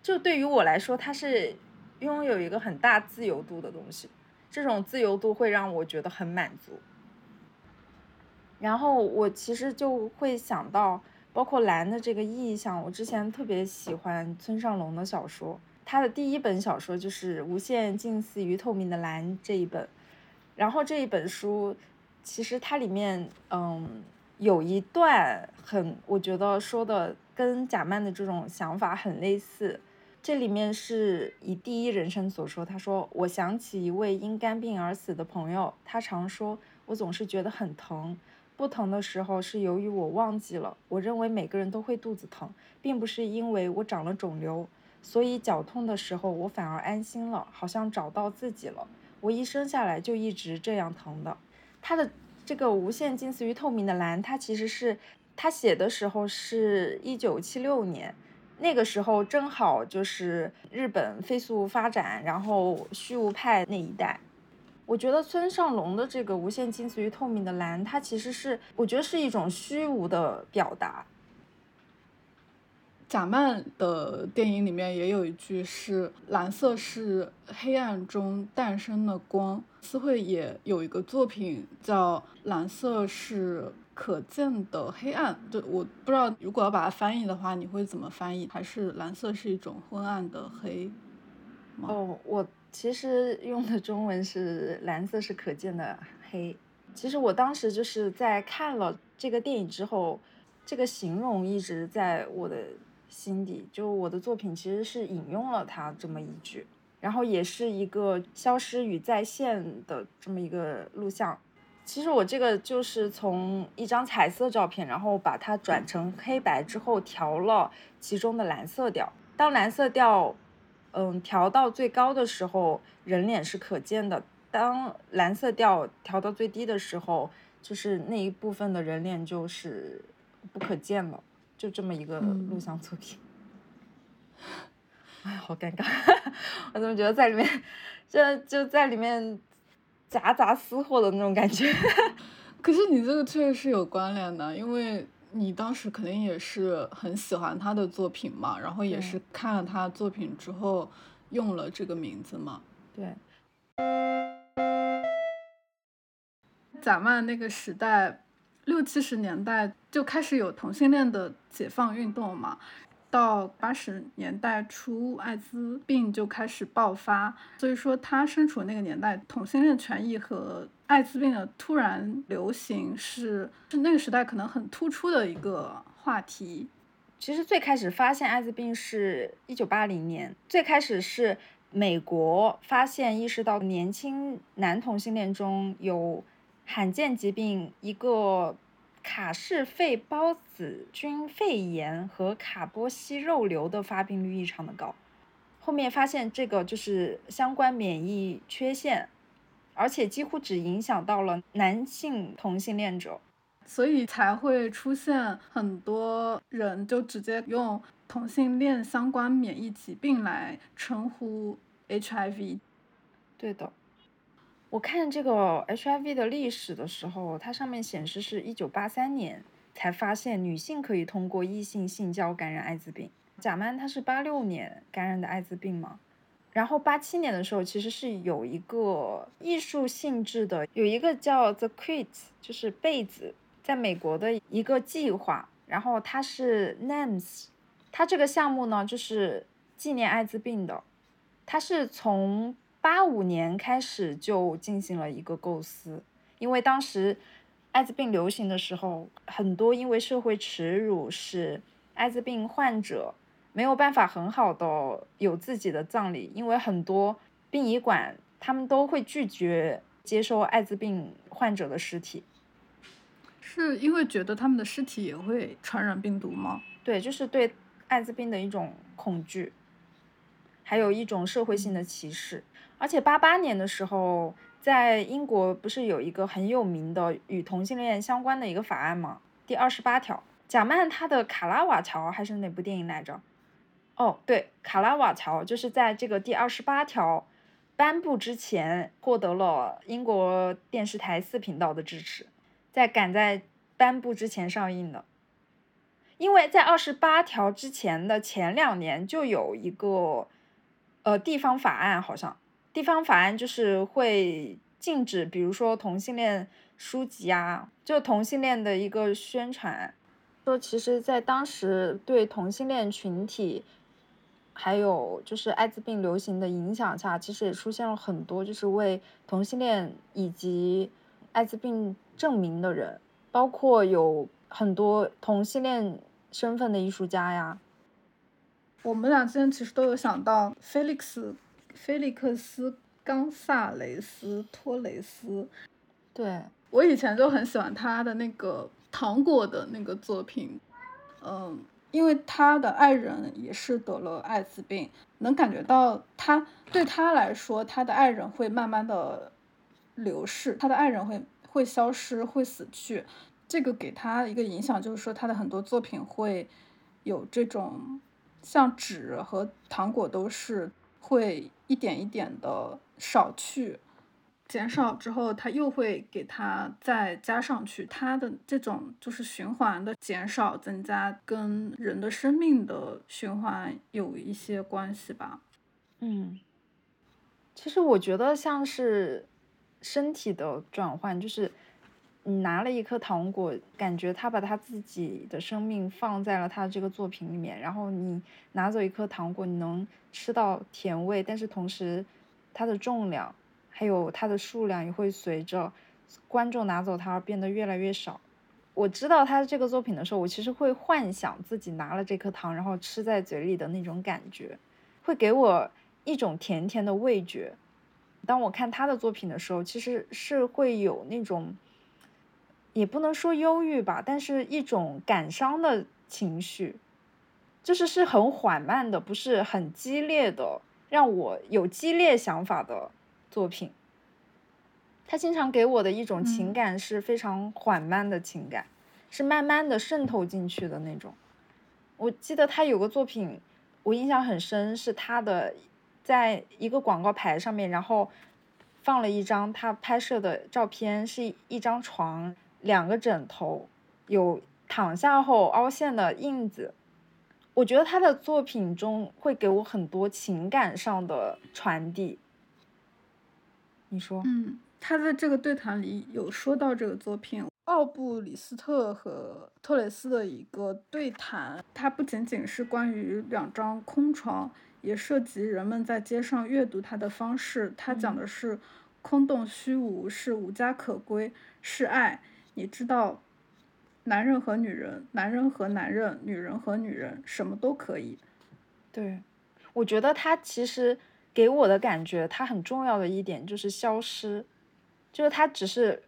就对于我来说，它是拥有一个很大自由度的东西。这种自由度会让我觉得很满足。然后我其实就会想到，包括蓝的这个意象。我之前特别喜欢村上龙的小说，他的第一本小说就是《无限近似于透明的蓝》这一本。然后这一本书，其实它里面，嗯，有一段很，我觉得说的跟贾曼的这种想法很类似。这里面是以第一人称所说，他说：“我想起一位因肝病而死的朋友，他常说，我总是觉得很疼。”不疼的时候是由于我忘记了。我认为每个人都会肚子疼，并不是因为我长了肿瘤，所以脚痛的时候我反而安心了，好像找到自己了。我一生下来就一直这样疼的。他的这个无限近似于透明的蓝，他其实是他写的时候是一九七六年，那个时候正好就是日本飞速发展，然后虚无派那一代。我觉得村上龙的这个无限近似于透明的蓝，它其实是我觉得是一种虚无的表达。贾曼的电影里面也有一句是“蓝色是黑暗中诞生的光”，思慧也有一个作品叫《蓝色是可见的黑暗》，就我不知道如果要把它翻译的话，你会怎么翻译？还是蓝色是一种昏暗的黑？哦，我。其实用的中文是蓝色是可见的黑。其实我当时就是在看了这个电影之后，这个形容一直在我的心底。就我的作品其实是引用了他这么一句，然后也是一个消失与再现的这么一个录像。其实我这个就是从一张彩色照片，然后把它转成黑白之后调了其中的蓝色调。当蓝色调。嗯，调到最高的时候，人脸是可见的。当蓝色调调到最低的时候，就是那一部分的人脸就是不可见了，就这么一个录像作品。哎，好尴尬，我怎么觉得在里面，就就在里面夹杂私货的那种感觉。可是你这个确实是有关联的，因为你当时肯定也是很喜欢他的作品嘛，然后也是看了他作品之后用了这个名字嘛。对。咱们那个时代，六七十年代就开始有同性恋的解放运动嘛。到八十年代初，艾滋病就开始爆发，所以说他身处那个年代，同性恋权益和艾滋病的突然流行是是那个时代可能很突出的一个话题。其实最开始发现艾滋病是一九八零年，最开始是美国发现意识到年轻男同性恋中有罕见疾病一个。卡氏肺孢子菌肺炎和卡波西肉瘤的发病率异常的高，后面发现这个就是相关免疫缺陷，而且几乎只影响到了男性同性恋者，所以才会出现很多人就直接用同性恋相关免疫疾病来称呼 HIV。对的。我看这个 HIV 的历史的时候，它上面显示是一九八三年才发现女性可以通过异性性交感染艾滋病。贾曼他是八六年感染的艾滋病嘛，然后八七年的时候其实是有一个艺术性质的，有一个叫 The Quilt，就是被子，在美国的一个计划，然后它是 Names，它这个项目呢就是纪念艾滋病的，它是从。八五年开始就进行了一个构思，因为当时艾滋病流行的时候，很多因为社会耻辱，使艾滋病患者没有办法很好的有自己的葬礼，因为很多殡仪馆他们都会拒绝接收艾滋病患者的尸体，是因为觉得他们的尸体也会传染病毒吗？对，就是对艾滋病的一种恐惧，还有一种社会性的歧视。而且八八年的时候，在英国不是有一个很有名的与同性恋相关的一个法案吗？第二十八条，贾曼他的《卡拉瓦乔》还是哪部电影来着？哦，对，《卡拉瓦乔》就是在这个第二十八条颁布之前，获得了英国电视台四频道的支持，在赶在颁布之前上映的。因为在二十八条之前的前两年就有一个呃地方法案，好像。地方法案就是会禁止，比如说同性恋书籍啊，就同性恋的一个宣传。说其实，在当时对同性恋群体，还有就是艾滋病流行的影响下，其实也出现了很多就是为同性恋以及艾滋病证明的人，包括有很多同性恋身份的艺术家呀。我们俩之前其实都有想到菲利克斯。菲利克斯·冈萨雷斯·托雷斯，对我以前就很喜欢他的那个糖果的那个作品，嗯，因为他的爱人也是得了艾滋病，能感觉到他对他来说，他的爱人会慢慢的流逝，他的爱人会会消失，会死去，这个给他一个影响就是说，他的很多作品会有这种像纸和糖果都是。会一点一点的少去，减少之后，它又会给它再加上去。它的这种就是循环的减少增加，跟人的生命的循环有一些关系吧。嗯，其实我觉得像是身体的转换，就是。你拿了一颗糖果，感觉他把他自己的生命放在了他这个作品里面，然后你拿走一颗糖果，你能吃到甜味，但是同时，它的重量还有它的数量也会随着观众拿走它而变得越来越少。我知道他这个作品的时候，我其实会幻想自己拿了这颗糖，然后吃在嘴里的那种感觉，会给我一种甜甜的味觉。当我看他的作品的时候，其实是会有那种。也不能说忧郁吧，但是一种感伤的情绪，就是是很缓慢的，不是很激烈的，让我有激烈想法的作品。他经常给我的一种情嗯感是非常缓慢的情感，是慢慢的渗透进去的那种。我记得他有个作品，我印象很深，是他的在一个广告牌上面，然后放了一张他拍摄的照片，是一一张床，两个枕头，有躺下后凹陷的印子。我觉得他的作品中会给我很多情感上的传递。你说？嗯，他在这个对谈里有说到这个作品，奥布里斯特和特蕾斯的一个对谈，它不仅仅是关于两张空床，也涉及人们在街上阅读它的方式。它讲的是空洞虚无，是无家可归，是爱。你知道，男人和女人，男人和男人，女人和女人，什么都可以。对，我觉得他其实给我的感觉，他很重要的一点就是消失，就是他只是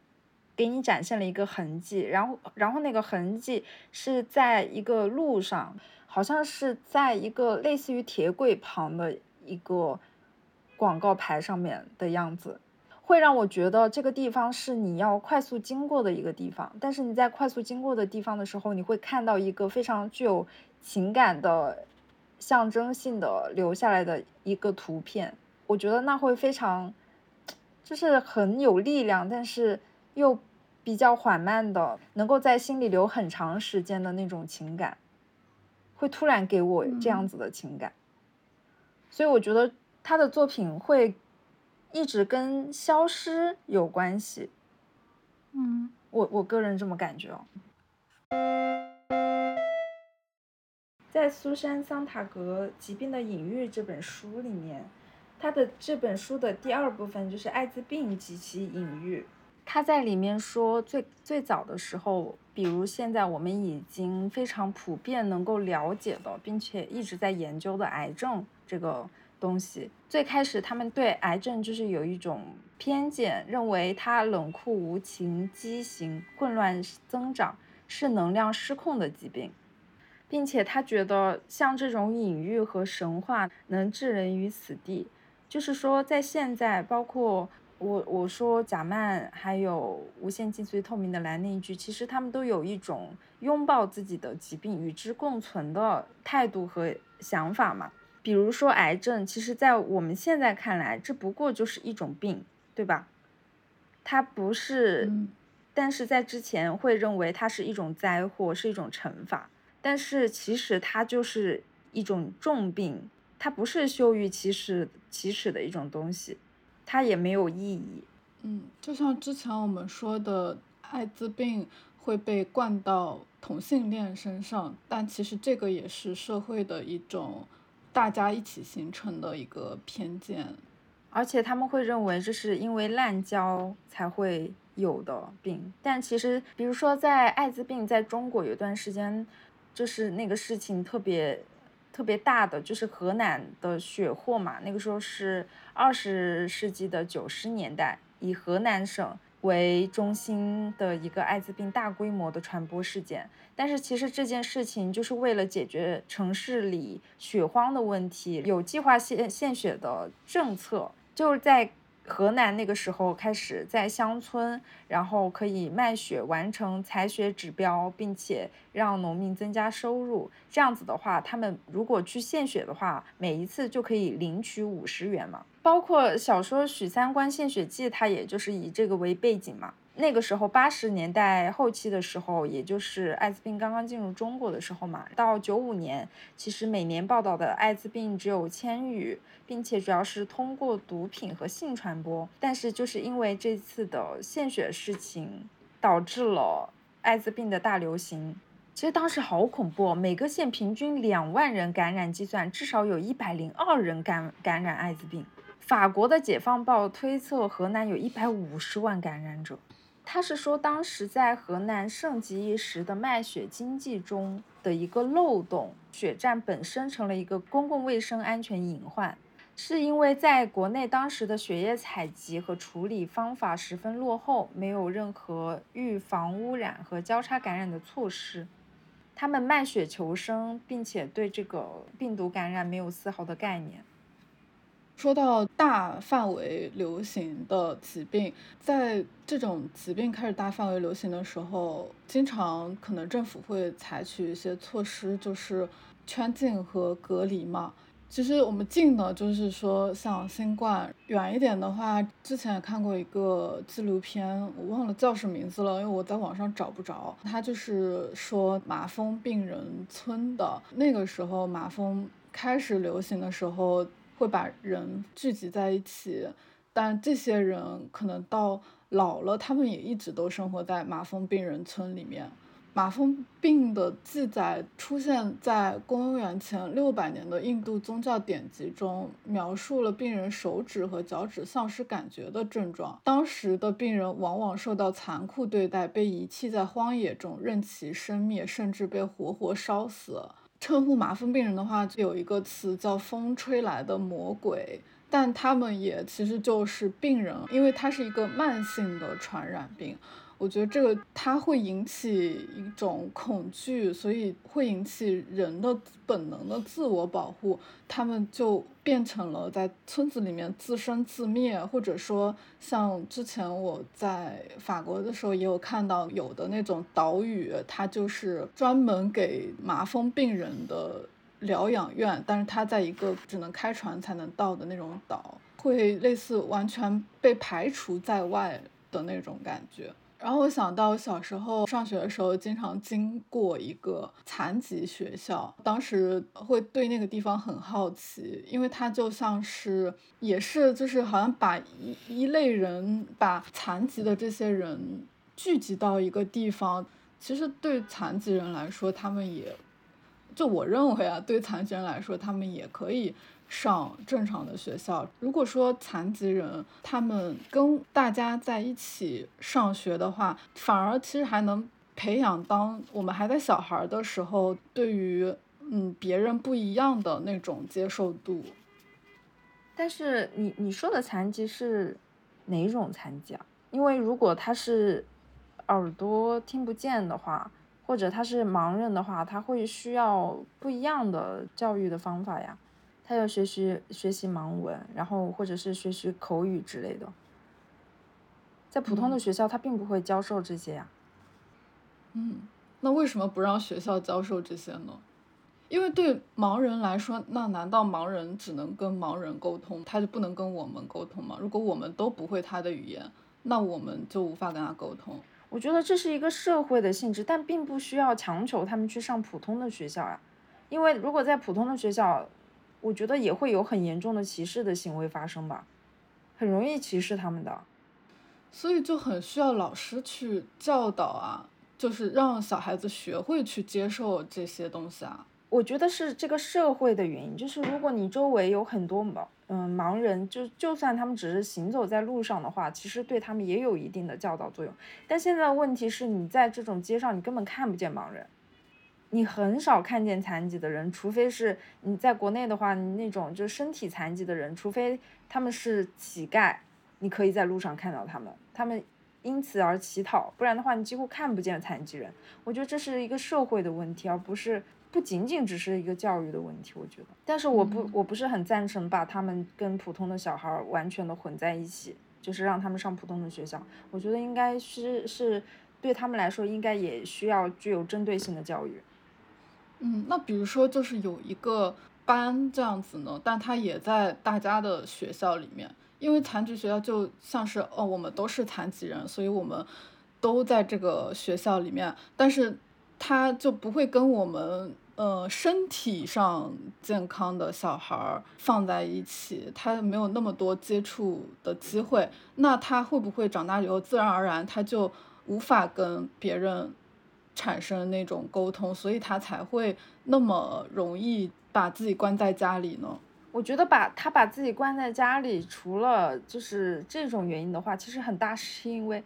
给你展现了一个痕迹，然后然后那个痕迹是在一个路上，好像是在一个类似于铁轨旁的一个广告牌上面的样子。会让我觉得这个地方是你要快速经过的一个地方，但是你在快速经过的地方的时候，你会看到一个非常具有情感的、象征性的留下来的一个图片。我觉得那会非常，就是很有力量，但是又比较缓慢的，能够在心里留很长时间的那种情感，会突然给我这样子的情感。所以我觉得他的作品会。一直跟消失有关系，嗯，我我个人这么感觉哦。在苏珊·桑塔格《疾病的隐喻》这本书里面，他的这本书的第二部分就是艾滋病及其隐喻。他在里面说最，最最早的时候，比如现在我们已经非常普遍能够了解的，并且一直在研究的癌症这个。东西最开始，他们对癌症就是有一种偏见，认为它冷酷无情、畸形、混乱增长，是能量失控的疾病，并且他觉得像这种隐喻和神话能置人于死地。就是说，在现在，包括我我说贾曼还有无限近似透明的蓝那一句，其实他们都有一种拥抱自己的疾病、与之共存的态度和想法嘛。比如说癌症，其实，在我们现在看来，这不过就是一种病，对吧？它不是，嗯、但是在之前会认为它是一种灾祸，是一种惩罚。但是其实它就是一种重病，它不是羞于启齿启齿的一种东西，它也没有意义。嗯，就像之前我们说的，艾滋病会被灌到同性恋身上，但其实这个也是社会的一种。大家一起形成的一个偏见，而且他们会认为这是因为滥交才会有的病，但其实，比如说在艾滋病在中国有段时间，就是那个事情特别特别大的，就是河南的血祸嘛，那个时候是二十世纪的九十年代，以河南省为中心的一个艾滋病大规模的传播事件。但是其实这件事情就是为了解决城市里血荒的问题，有计划献献血的政策，就是在河南那个时候开始在乡村，然后可以卖血完成采血指标，并且让农民增加收入。这样子的话，他们如果去献血的话，每一次就可以领取五十元嘛。包括小说《许三观献血记》，它也就是以这个为背景嘛。那个时候，八十年代后期的时候，也就是艾滋病刚刚进入中国的时候嘛。到九五年，其实每年报道的艾滋病只有千余，并且主要是通过毒品和性传播。但是就是因为这次的献血事情，导致了艾滋病的大流行。其实当时好恐怖，每个县平均两万人感染，计算至少有一百零二人感感染艾滋病。法国的《解放报》推测，河南有一百五十万感染者。他是说，当时在河南盛极一时的卖血经济中的一个漏洞，血站本身成了一个公共卫生安全隐患，是因为在国内当时的血液采集和处理方法十分落后，没有任何预防污染和交叉感染的措施，他们卖血求生，并且对这个病毒感染没有丝毫的概念。说到大范围流行的疾病，在这种疾病开始大范围流行的时候，经常可能政府会采取一些措施，就是圈禁和隔离嘛。其实我们近的，就是说像新冠；远一点的话，之前也看过一个纪录片，我忘了叫什么名字了，因为我在网上找不着。它就是说麻风病人村的那个时候，麻风开始流行的时候。会把人聚集在一起，但这些人可能到老了，他们也一直都生活在麻风病人村里面。麻风病的记载出现在公元前六百年的印度宗教典籍中，描述了病人手指和脚趾丧失感觉的症状。当时的病人往往受到残酷对待，被遗弃在荒野中，任其生灭，甚至被活活烧死。称呼麻风病人的话，就有一个词叫“风吹来的魔鬼”，但他们也其实就是病人，因为它是一个慢性的传染病。我觉得这个它会引起一种恐惧，所以会引起人的本能的自我保护，他们就变成了在村子里面自生自灭，或者说像之前我在法国的时候也有看到有的那种岛屿，它就是专门给麻风病人的疗养院，但是它在一个只能开船才能到的那种岛，会类似完全被排除在外的那种感觉。然后我想到小时候上学的时候，经常经过一个残疾学校，当时会对那个地方很好奇，因为它就像是也是就是好像把一一类人，把残疾的这些人聚集到一个地方。其实对残疾人来说，他们也就我认为啊，对残疾人来说，他们也可以。上正常的学校。如果说残疾人他们跟大家在一起上学的话，反而其实还能培养当我们还在小孩的时候，对于嗯别人不一样的那种接受度。但是你你说的残疾是哪种残疾啊？因为如果他是耳朵听不见的话，或者他是盲人的话，他会需要不一样的教育的方法呀。他要学习学习盲文，然后或者是学习口语之类的，在普通的学校他并不会教授这些呀。嗯，那为什么不让学校教授这些呢？因为对盲人来说，那难道盲人只能跟盲人沟通，他就不能跟我们沟通吗？如果我们都不会他的语言，那我们就无法跟他沟通。我觉得这是一个社会的性质，但并不需要强求他们去上普通的学校呀。因为如果在普通的学校，我觉得也会有很严重的歧视的行为发生吧，很容易歧视他们的，所以就很需要老师去教导啊，就是让小孩子学会去接受这些东西啊。我觉得是这个社会的原因，就是如果你周围有很多盲嗯盲人，就就算他们只是行走在路上的话，其实对他们也有一定的教导作用。但现在的问题是你在这种街上，你根本看不见盲人。你很少看见残疾的人，除非是你在国内的话，你那种就身体残疾的人，除非他们是乞丐，你可以在路上看到他们，他们因此而乞讨，不然的话你几乎看不见残疾人。我觉得这是一个社会的问题，而不是不仅仅只是一个教育的问题。我觉得，但是我不我不是很赞成把他们跟普通的小孩完全的混在一起，就是让他们上普通的学校。我觉得应该是是对他们来说，应该也需要具有针对性的教育。嗯，那比如说就是有一个班这样子呢，但他也在大家的学校里面，因为残疾学校就像是哦，我们都是残疾人，所以我们都在这个学校里面，但是他就不会跟我们呃身体上健康的小孩儿放在一起，他没有那么多接触的机会，那他会不会长大以后自然而然他就无法跟别人？产生那种沟通，所以他才会那么容易把自己关在家里呢。我觉得把他把自己关在家里，除了就是这种原因的话，其实很大是因为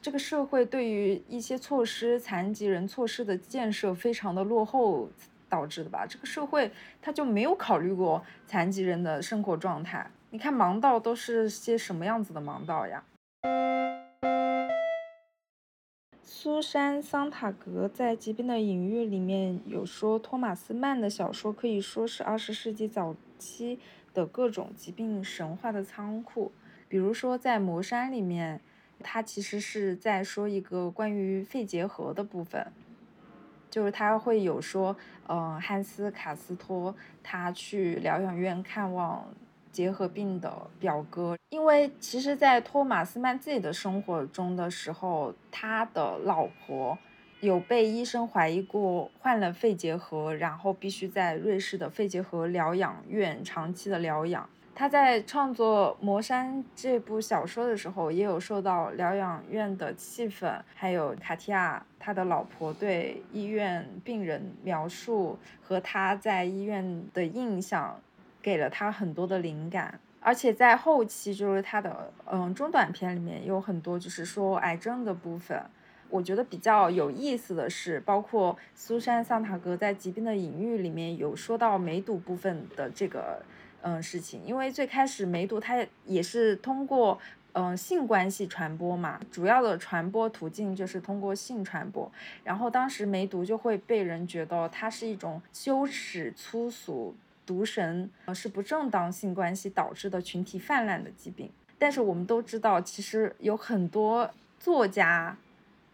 这个社会对于一些措施、残疾人措施的建设非常的落后导致的吧。这个社会他就没有考虑过残疾人的生活状态。你看盲道都是些什么样子的盲道呀？苏珊·桑塔格在《疾病的隐喻》里面有说，托马斯·曼的小说可以说是二十世纪早期的各种疾病神话的仓库。比如说在《魔山》里面，它其实是在说一个关于肺结核的部分，就是他会有说，嗯，汉斯卡斯托他去疗养院看望结核病的表哥，因为其实，在托马斯曼自己的生活中的时候，他的老婆。有被医生怀疑过患了肺结核，然后必须在瑞士的肺结核疗养院长期的疗养。他在创作《魔山》这部小说的时候，也有受到疗养院的气氛，还有卡提亚他的老婆对医院病人描述和他在医院的印象，给了他很多的灵感。而且在后期，就是他的嗯中短篇里面有很多就是说癌症的部分。我觉得比较有意思的是，包括苏珊·桑塔格在《疾病的隐喻》里面有说到梅毒部分的这个嗯事情，因为最开始梅毒它也是通过嗯性关系传播嘛，主要的传播途径就是通过性传播，然后当时梅毒就会被人觉得它是一种羞耻、粗俗、毒神，呃是不正当性关系导致的群体泛滥的疾病。但是我们都知道，其实有很多作家。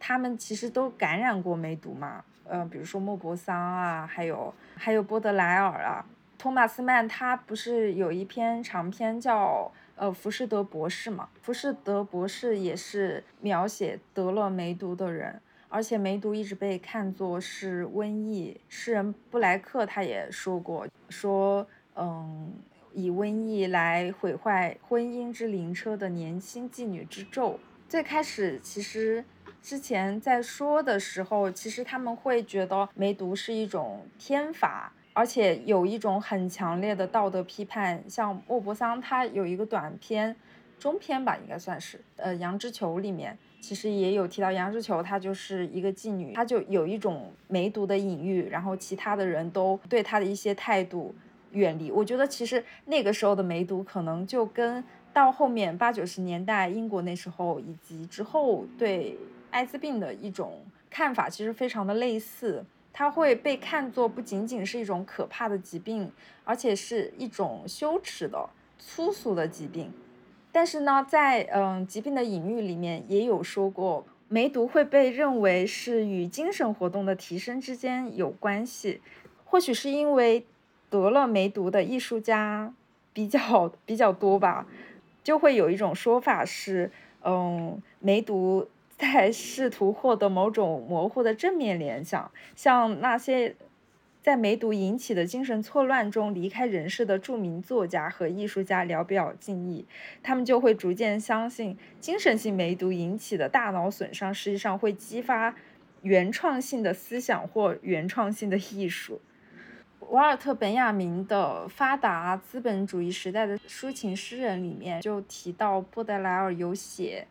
他们其实都感染过梅毒嘛，呃，比如说莫泊桑啊，还有还有波德莱尔啊，托马斯曼他不是有一篇长篇叫呃浮士德博士嘛？浮士德博士也是描写得了梅毒的人，而且梅毒一直被看作是瘟疫。诗人布莱克他也说过，说嗯，以瘟疫来毁坏婚姻之灵车的年轻妓女之咒。最开始其实。之前在说的时候，其实他们会觉得梅毒是一种天罚，而且有一种很强烈的道德批判。像莫泊桑，他有一个短篇、中篇吧，应该算是，呃，《羊脂球》里面其实也有提到，羊脂球她就是一个妓女，她就有一种梅毒的隐喻，然后其他的人都对她的一些态度远离。我觉得其实那个时候的梅毒可能就跟到后面八九十年代英国那时候以及之后对。艾滋病的一种看法其实非常的类似，它会被看作不仅仅是一种可怕的疾病，而且是一种羞耻的、粗俗的疾病。但是呢，在嗯疾病的隐喻里面也有说过，梅毒会被认为是与精神活动的提升之间有关系。或许是因为得了梅毒的艺术家比较比较多吧，就会有一种说法是，嗯，梅毒。在试图获得某种模糊的正面联想，像那些在梅毒引起的精神错乱中离开人世的著名作家和艺术家聊表敬意，他们就会逐渐相信，精神性梅毒引起的大脑损伤实际上会激发原创性的思想或原创性的艺术。瓦尔特·本雅明的《发达资本主义时代的抒情诗人》里面就提到，波德莱尔有写。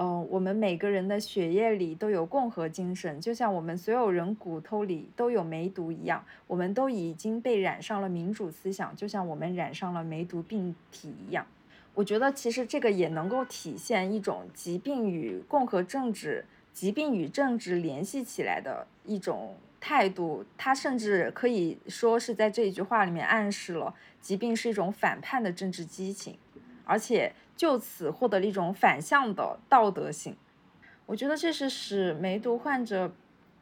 嗯，我们每个人的血液里都有共和精神，就像我们所有人骨头里都有梅毒一样。我们都已经被染上了民主思想，就像我们染上了梅毒病体一样。我觉得其实这个也能够体现一种疾病与共和政治、疾病与政治联系起来的一种态度。他甚至可以说是在这一句话里面暗示了疾病是一种反叛的政治激情，而且。就此获得了一种反向的道德性，我觉得这是使梅毒患者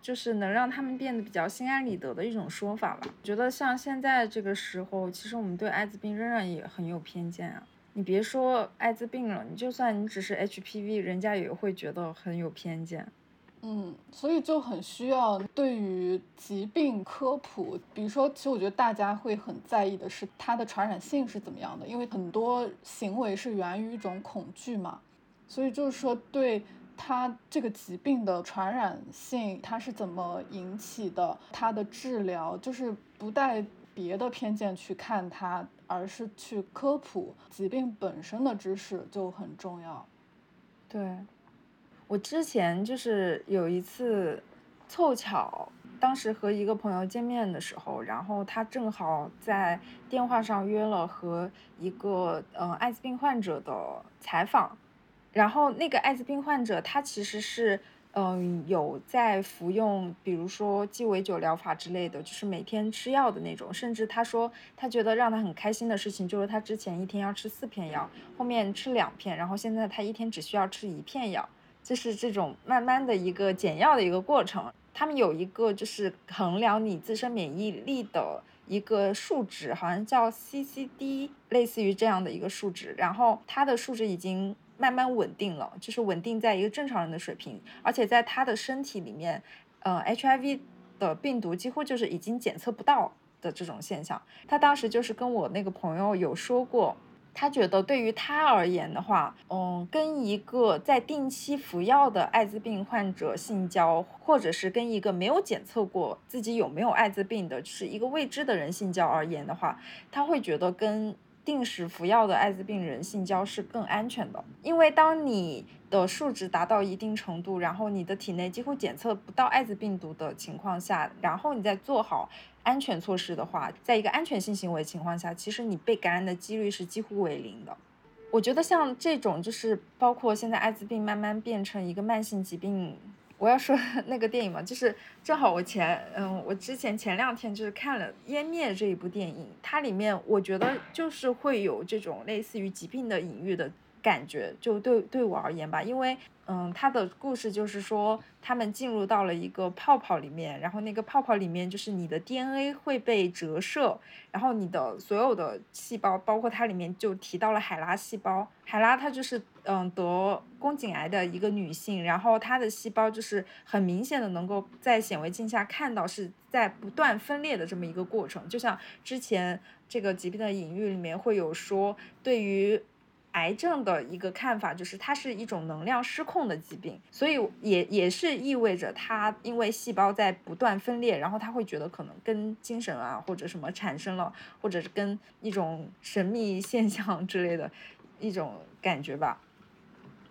就是能让他们变得比较心安理得的一种说法吧。觉得像现在这个时候，其实我们对艾滋病仍然也很有偏见啊。你别说艾滋病了，你就算你只是 HPV，人家也会觉得很有偏见。嗯，所以就很需要对于疾病科普，比如说，其实我觉得大家会很在意的是它的传染性是怎么样的，因为很多行为是源于一种恐惧嘛，所以就是说对它这个疾病的传染性，它是怎么引起的，它的治疗，就是不带别的偏见去看它，而是去科普疾病本身的知识就很重要。对。我之前就是有一次凑巧，当时和一个朋友见面的时候，然后他正好在电话上约了和一个嗯艾滋病患者的采访，然后那个艾滋病患者他其实是嗯，有在服用，比如说鸡尾酒疗法之类的，就是每天吃药的那种。甚至他说，他觉得让他很开心的事情，就是他之前一天要吃四片药，后面吃两片，然后现在他一天只需要吃一片药，就是这种慢慢的一个减药的一个过程。他们有一个就是衡量你自身免疫力的一个数值，好像叫 CCD，类似于这样的一个数值，然后它的数值已经。慢慢稳定了，就是稳定在一个正常人的水平，而且在他的身体里面，呃，HIV 的病毒几乎就是已经检测不到的这种现象。他当时就是跟我那个朋友有说过，他觉得对于他而言的话，嗯，跟一个在定期服药的艾滋病患者性交，或者是跟一个没有检测过自己有没有艾滋病的，就是一个未知的人性交而言的话，他会觉得跟。定时服药的艾滋病人性交是更安全的，因为当你的数值达到一定程度，然后你的体内几乎检测不到艾滋病毒的情况下，然后你再做好安全措施的话，在一个安全性行为情况下，其实你被感染的几率是几乎为零的。我觉得像这种就是包括现在艾滋病慢慢变成一个慢性疾病。我要说 那个电影嘛，就是正好我前嗯，我之前前两天就是看了《湮灭》这一部电影，它里面我觉得就是会有这种类似于疾病的隐喻的感觉，就对对我而言吧，因为。嗯，它的故事就是说，他们进入到了一个泡泡里面，然后那个泡泡里面就是你的 DNA 会被折射，然后你的所有的细胞，包括它里面就提到了海拉细胞，海拉它就是嗯得宫颈癌的一个女性，然后她的细胞就是很明显的能够在显微镜下看到是在不断分裂的这么一个过程，就像之前这个疾病的隐喻里面会有说，对于。癌症的一个看法就是，它是一种能量失控的疾病，所以也也是意味着它因为细胞在不断分裂，然后他会觉得可能跟精神啊或者什么产生了，或者是跟一种神秘现象之类的一种感觉吧。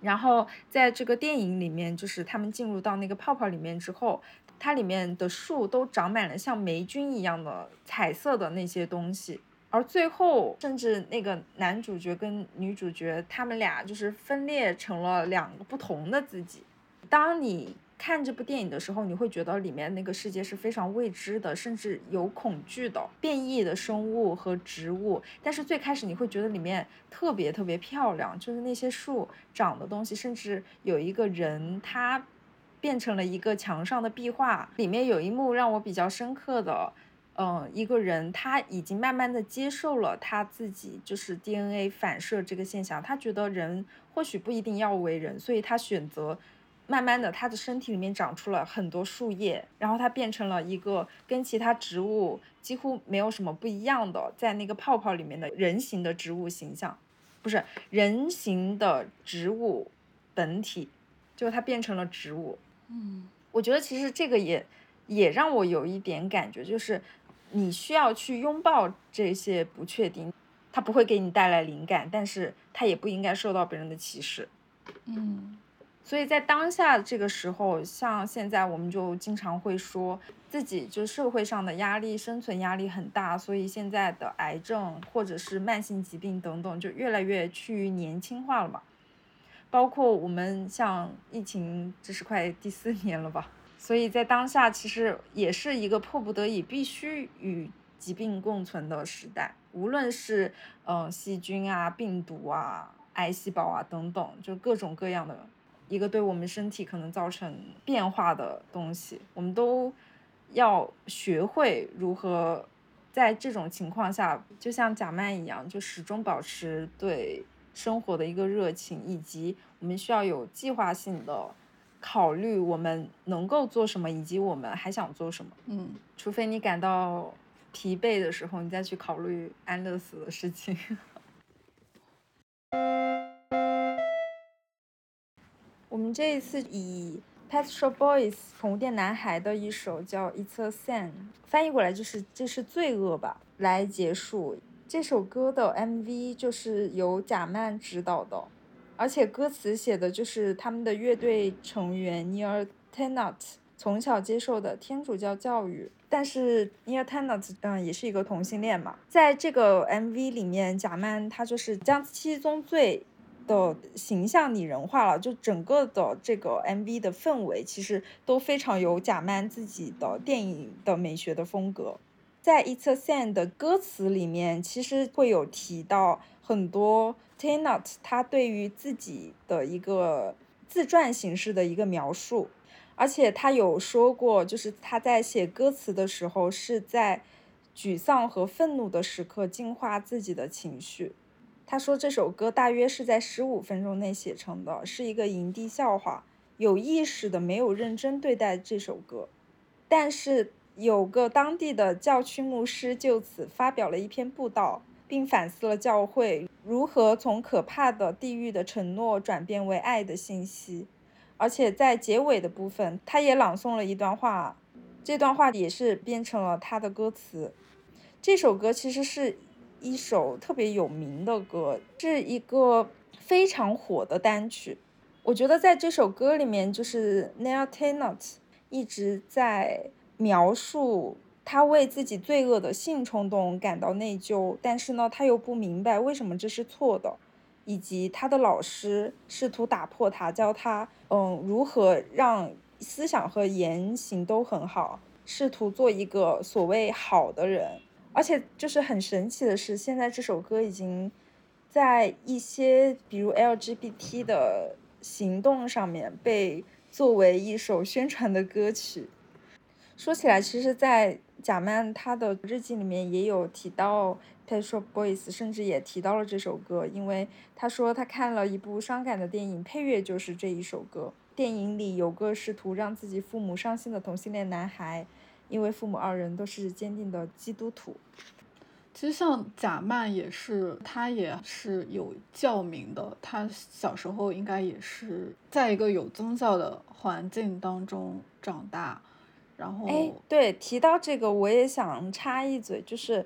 然后在这个电影里面，就是他们进入到那个泡泡里面之后，它里面的树都长满了像霉菌一样的彩色的那些东西。而最后，甚至那个男主角跟女主角，他们俩就是分裂成了两个不同的自己。当你看这部电影的时候，你会觉得里面那个世界是非常未知的，甚至有恐惧的变异的生物和植物。但是最开始你会觉得里面特别特别漂亮，就是那些树长的东西，甚至有一个人他变成了一个墙上的壁画。里面有一幕让我比较深刻的。嗯，一个人他已经慢慢的接受了他自己就是 DNA 反射这个现象，他觉得人或许不一定要为人，所以他选择慢慢的它的身体里面长出了很多树叶，然后它变成了一个跟其他植物几乎没有什么不一样的，在那个泡泡里面的人形的植物形象，不是人形的植物本体，就它变成了植物。嗯，我觉得其实这个也也让我有一点感觉，就是。你需要去拥抱这些不确定，它不会给你带来灵感，但是它也不应该受到别人的歧视。嗯，所以在当下这个时候，像现在我们就经常会说自己就社会上的压力、生存压力很大，所以现在的癌症或者是慢性疾病等等就越来越趋于年轻化了嘛。包括我们像疫情，这是快第四年了吧。所以在当下，其实也是一个迫不得已必须与疾病共存的时代。无论是嗯细菌啊、病毒啊、癌细胞啊等等，就各种各样的一个对我们身体可能造成变化的东西，我们都要学会如何在这种情况下，就像贾曼一样，就始终保持对生活的一个热情，以及我们需要有计划性的。考虑我们能够做什么，以及我们还想做什么。嗯，除非你感到疲惫的时候，你再去考虑安乐死的事情。我们这一次以 Pet Shop Boys 宠物店男孩的一首叫《It's a Sin》，翻译过来就是“这是罪恶吧”，来结束。这首歌的 MV 就是由贾曼执导的。而且歌词写的就是他们的乐队成员 Neil Tennant 从小接受的天主教教育，但是 Neil Tennant 嗯也是一个同性恋嘛，在这个 MV 里面，贾曼他就是将七宗罪的形象拟人化了，就整个的这个 MV 的氛围其实都非常有贾曼自己的电影的美学的风格。在《It's a Sin》的歌词里面，其实会有提到很多 Tennant 他对于自己的一个自传形式的一个描述，而且他有说过，就是他在写歌词的时候是在沮丧和愤怒的时刻净化自己的情绪。他说这首歌大约是在十五分钟内写成的，是一个营地笑话，有意识的没有认真对待这首歌，但是。有个当地的教区牧师就此发表了一篇布道，并反思了教会如何从可怕的地狱的承诺转变为爱的信息。而且在结尾的部分，他也朗诵了一段话，这段话也是编成了他的歌词。这首歌其实是一首特别有名的歌，是一个非常火的单曲。我觉得在这首歌里面，就是 Neil Tennant 一直在。描述他为自己罪恶的性冲动感到内疚，但是呢，他又不明白为什么这是错的，以及他的老师试图打破他，教他嗯如何让思想和言行都很好，试图做一个所谓好的人。而且就是很神奇的是，现在这首歌已经在一些比如 LGBT 的行动上面被作为一首宣传的歌曲。说起来，其实，在贾曼他的日记里面也有提到《Pet r o Boys》，甚至也提到了这首歌，因为他说他看了一部伤感的电影，配乐就是这一首歌。电影里有个试图让自己父母伤心的同性恋男孩，因为父母二人都是坚定的基督徒。其实像贾曼也是，他也是有教名的，他小时候应该也是在一个有宗教的环境当中长大。然后，哎，对，提到这个，我也想插一嘴，就是，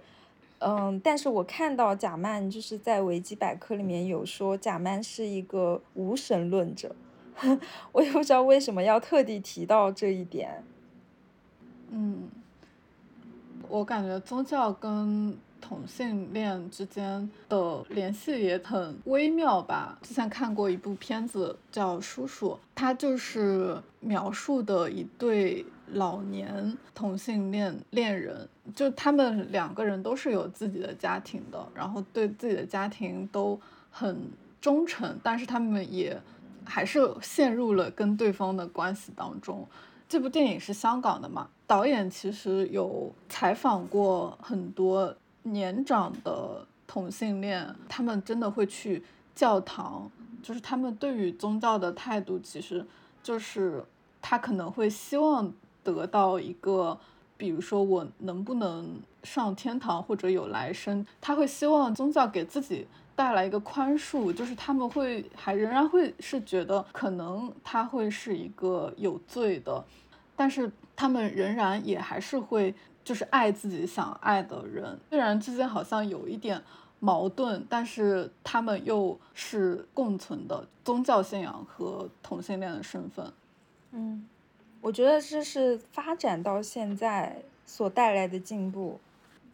嗯，但是我看到贾曼就是在维基百科里面有说贾曼是一个无神论者，我也不知道为什么要特地提到这一点。我感觉宗教跟。同性恋之间的联系也很微妙吧。之前看过一部片子叫《叔叔》，他就是描述的一对老年同性恋恋人，就他们两个人都是有自己的家庭的，然后对自己的家庭都很忠诚，但是他们也还是陷入了跟对方的关系当中。这部电影是香港的嘛？导演其实有采访过很多。年长的同性恋，他们真的会去教堂，就是他们对于宗教的态度，其实就是他可能会希望得到一个，比如说我能不能上天堂或者有来生，他会希望宗教给自己带来一个宽恕，就是他们会还仍然会是觉得可能他会是一个有罪的，但是他们仍然也还是会。就是爱自己想爱的人，虽然之间好像有一点矛盾，但是他们又是共存的宗教信仰和同性恋的身份。嗯，我觉得这是发展到现在所带来的进步。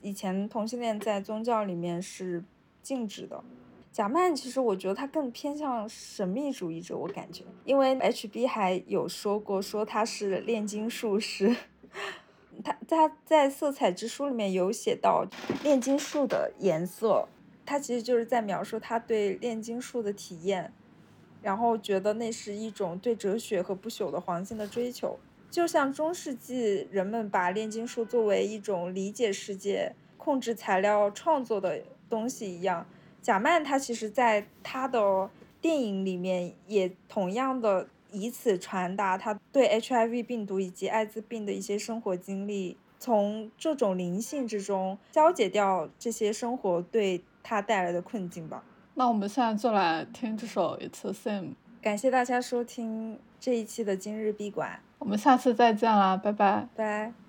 以前同性恋在宗教里面是静止的。贾曼其实我觉得他更偏向神秘主义者，我感觉，因为 HB 还有说过说他是炼金术师。他他在色彩之书里面有写到炼金术的颜色，他其实就是在描述他对炼金术的体验，然后觉得那是一种对哲学和不朽的黄金的追求，就像中世纪人们把炼金术作为一种理解世界、控制材料创作的东西一样。贾曼他其实在他的电影里面也同样的。以此传达他对 HIV 病毒以及艾滋病的一些生活经历，从这种灵性之中消解掉这些生活对他带来的困境吧。那我们现在就来听这首《It's the Same》。感谢大家收听这一期的今日闭馆，我们下次再见啦，拜拜，拜。